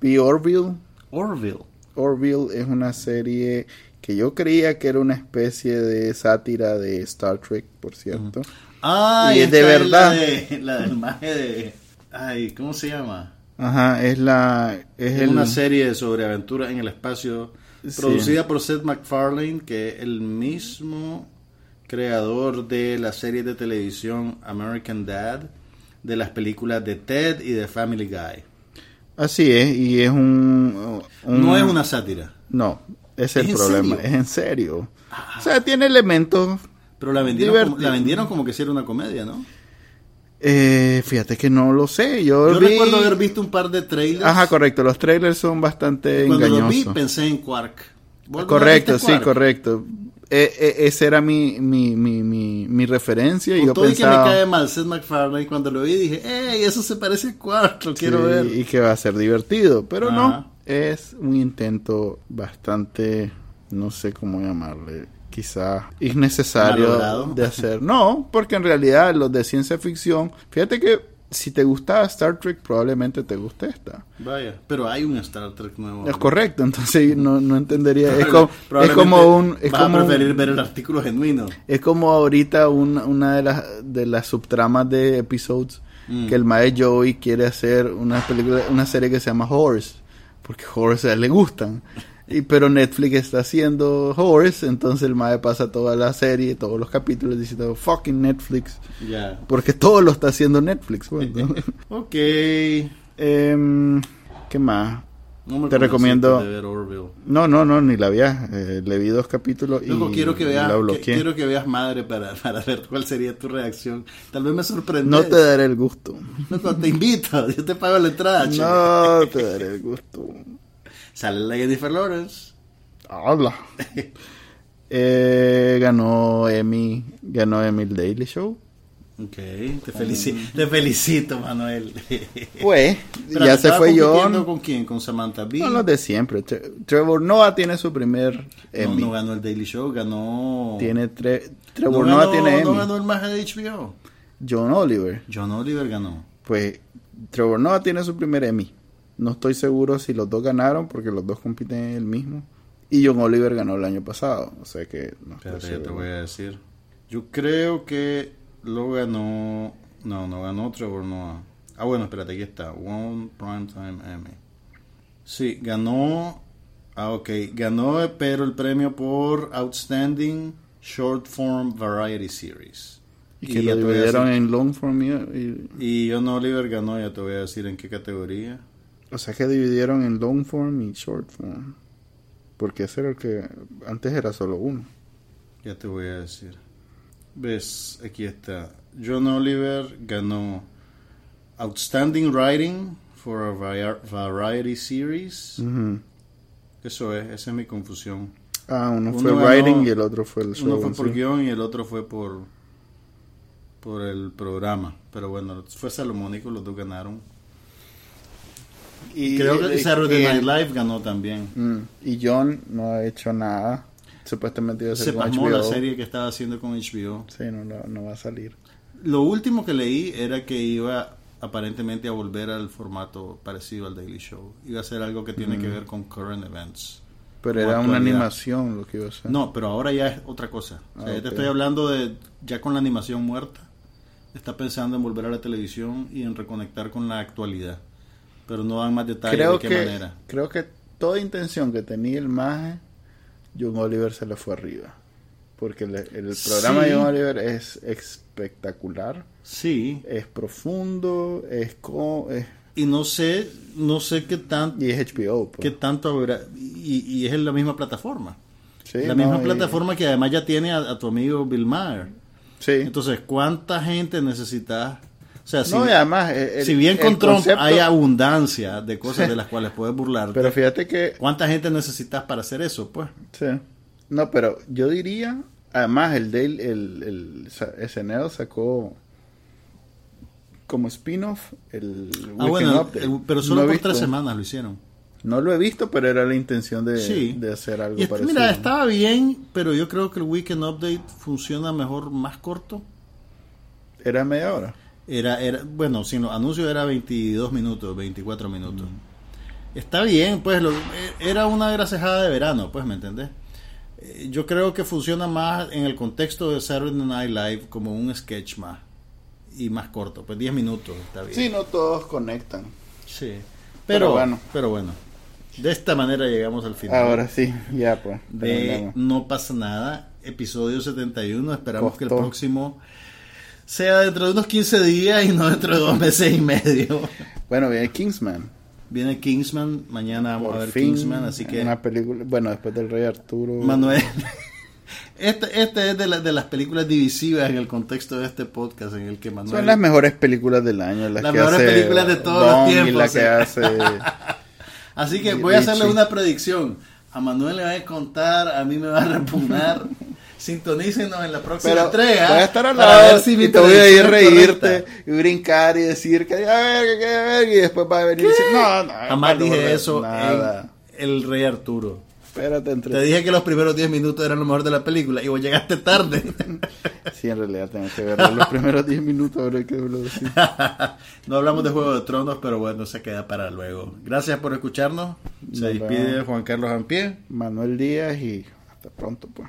Y Orville. Orville. Orville es una serie que yo creía que era una especie de sátira de Star Trek, por cierto. Ah, Y de verdad. La, de- la del maje de... Ay, ¿cómo se llama? Ajá, es la... Es, Es el, una serie sobre aventuras en el espacio Sí. producida por Seth MacFarlane, que es el mismo creador de la serie de televisión American Dad, de las películas de Ted y de Family Guy. Así es, y es un... un- No es una sátira, No, ese es ¿Es el problema, serio? es en serio. O sea, tiene elementos... pero la vendieron, como, la vendieron como que si era una comedia, ¿no? Eh, fíjate que no lo sé, yo, Yo vi... recuerdo haber visto un par de trailers. Ajá, correcto, los trailers son bastante Cuando los vi engañosos. pensé en Quark. ¿Vos alguna Correcto, sí, Quark? correcto. Eh, eh, esa era mi, mi, mi, mi, mi referencia y yo todo y que me pensaba... cae mal Seth MacFarlane, cuando lo vi dije, ¡Ey, eso se parece a Quark! Lo quiero Sí, ver. Y que va a ser divertido, pero Ajá. no, es un intento bastante, no sé cómo llamarle, quizá innecesario Malogrado. de hacer. No, porque en realidad los de ciencia ficción, fíjate que si te gustaba Star Trek, probablemente te guste esta. Vaya, pero hay un Star Trek nuevo. Es correcto, entonces no, no entendería. Es, como, es como un... Es vas como a un- preferir ver el artículo genuino. Es como ahorita una, una de las de las subtramas de episodes Mm. que el mae Joey quiere hacer una película, una serie que se llama Horse, porque Horse a él le gustan. Y pero Netflix está haciendo Horse, entonces el mae pasa toda la serie, todos los capítulos diciendo fucking Netflix, porque todo lo está haciendo Netflix. pues, ¿no? Ok. Em, ¿Qué más? No Te recomiendo- convenciste de ver Orville. No, no, no, ni la vi. eh, le vi dos capítulos y Luego quiero que veas, la que- quiero que veas madre para, para ver cuál sería tu reacción. Tal vez me sorprende. No te daré el gusto. te invito, yo te pago la entrada. No te daré el gusto. Sale la Jennifer Lawrence. Habla. Eh, ganó Emmy, ganó Emmy el Daily Show. Ok, te, felici- te felicito, Manuel. Pues, Pero ya se ¿estaba fue John. ¿Con quién? ¿Con Samantha Bee? No, los de siempre. Tre- Trevor Noah tiene su primer No, Emmy. no ganó el Daily Show, ganó... Tiene tre- no Trevor ganó, Noah tiene no Emmy. ganó el más de HBO. John Oliver. John Oliver ganó. Pues Trevor Noah tiene su primer Emmy. No estoy seguro si los dos ganaron porque los dos compiten en el mismo. Y John Oliver ganó el año pasado. O sea que no estoy Espérate, ya te seguro. voy a decir. Yo creo que lo ganó... No, no ganó Trevor Noah. Ah, bueno, espérate, aquí está. One Primetime Emmy. Sí, ganó... Ah, ok. Ganó, pero el premio por Outstanding Short Form Variety Series. Y que ya lo te dividieron decir- en long form y, y- Y John Oliver ganó, ya te voy a decir en qué categoría. O sea que dividieron en long form y short form. Porque ese era el que antes era solo uno. Ya te voy a decir. ¿Ves? Aquí está. John Oliver ganó Outstanding Writing for a vari- Variety Series. Eso es, esa es mi confusión. Ah, uno, Uno fue ganó- writing y el otro fue el show. Uno fue por sí. guion y el otro fue por por el programa. Pero bueno, fue salomónico, los dos ganaron. Y, Creo que Saturday Night Live ganó también. Mm, y John no ha hecho nada. Supuestamente iba a Se pasmó la serie que estaba haciendo con HBO. Sí, no, no, no va a salir. Lo último que leí era que iba aparentemente a volver al formato parecido al Daily Show. Iba a ser algo que tiene que ver con current events. Pero era una animación lo que iba a ser. No, pero ahora ya es otra cosa. O sea, Ah, te estoy hablando de ya con la animación muerta. Está pensando en volver a la televisión y en reconectar con la actualidad. Pero no dan más detalles creo de qué que manera. creo que toda intención que tenía el maje, John Oliver se le fue arriba. Porque el, el programa Sí. de John Oliver es espectacular, Sí, es profundo, es, co- es- y no sé, no sé qué tan y es HBO. pues. qué tanto habrá y, y es en la misma plataforma. Sí, la no, misma y- plataforma que además ya tiene a, a tu amigo Bill Maher. Sí. Entonces, ¿cuánta gente necesitas? O sea, si, no, y además, el- si bien con Trump concepto- hay abundancia de cosas de las cuales puedes burlarte, Pero fíjate que ¿cuánta gente necesitas para hacer eso? Pues Sí. No, pero yo diría, además el Daily, el, el SNL sacó como spin-off el Ah, Weekend bueno, el- pero solo No por visto. tres semanas lo hicieron. No lo he visto, pero era la intención de, Sí. de hacer algo Y parecido. mira, estaba bien, pero yo creo que el Weekend Update funciona mejor más corto. Era media hora. Era, era, bueno, sin los anuncios era 22 minutos, 24 minutos. Mm. Está bien, pues lo- eh, era una grasejada de verano, pues, ¿me entendés? Eh, Yo creo que funciona más en el contexto de Saturday Night Live como un sketch más y más corto, pues 10 minutos, está bien. Sí, no todos conectan. Sí. Pero Pero, bueno. pero bueno, de esta manera llegamos al final. Ahora sí, ya pues. de terminamos. No pasa nada, episodio 71. Esperamos que el próximo sea dentro de unos 15 días y no dentro de dos meses y medio. Bueno, viene Kingsman. Viene Kingsman, mañana vamos Por a ver fin, Kingsman, así que Una película, bueno, después del Rey Arturo. Manuel, este, este es de, la- de las películas divisivas en el contexto de este podcast en el que Manuel... Son las mejores películas del año. Las, Las que mejores hace películas de todos los tiempos, Y la que hace... Así que voy a hacerle una predicción. A Manuel le va a contar, a mí me va a repugnar. Sintonícenos en la próxima Pero entrega. voy a estar al lado ver si mi te voy a ir a reírte correcta. y brincar y decir que a ver, que a ver, y después va a venir y decir, no, no, Jamás dije eso Nada. en El Rey Arturo. Espérate entre Te dije que los primeros 10 minutos eran lo mejor de la película y vos llegaste tarde. Sí, en realidad tengo que ver los primeros 10 minutos, ahora hay que verlo así. no hablamos de Juego de Tronos, pero bueno, se queda para luego. Gracias por escucharnos. Se despide. Juan Carlos Ampié. Manuel Díaz y hasta pronto, pues.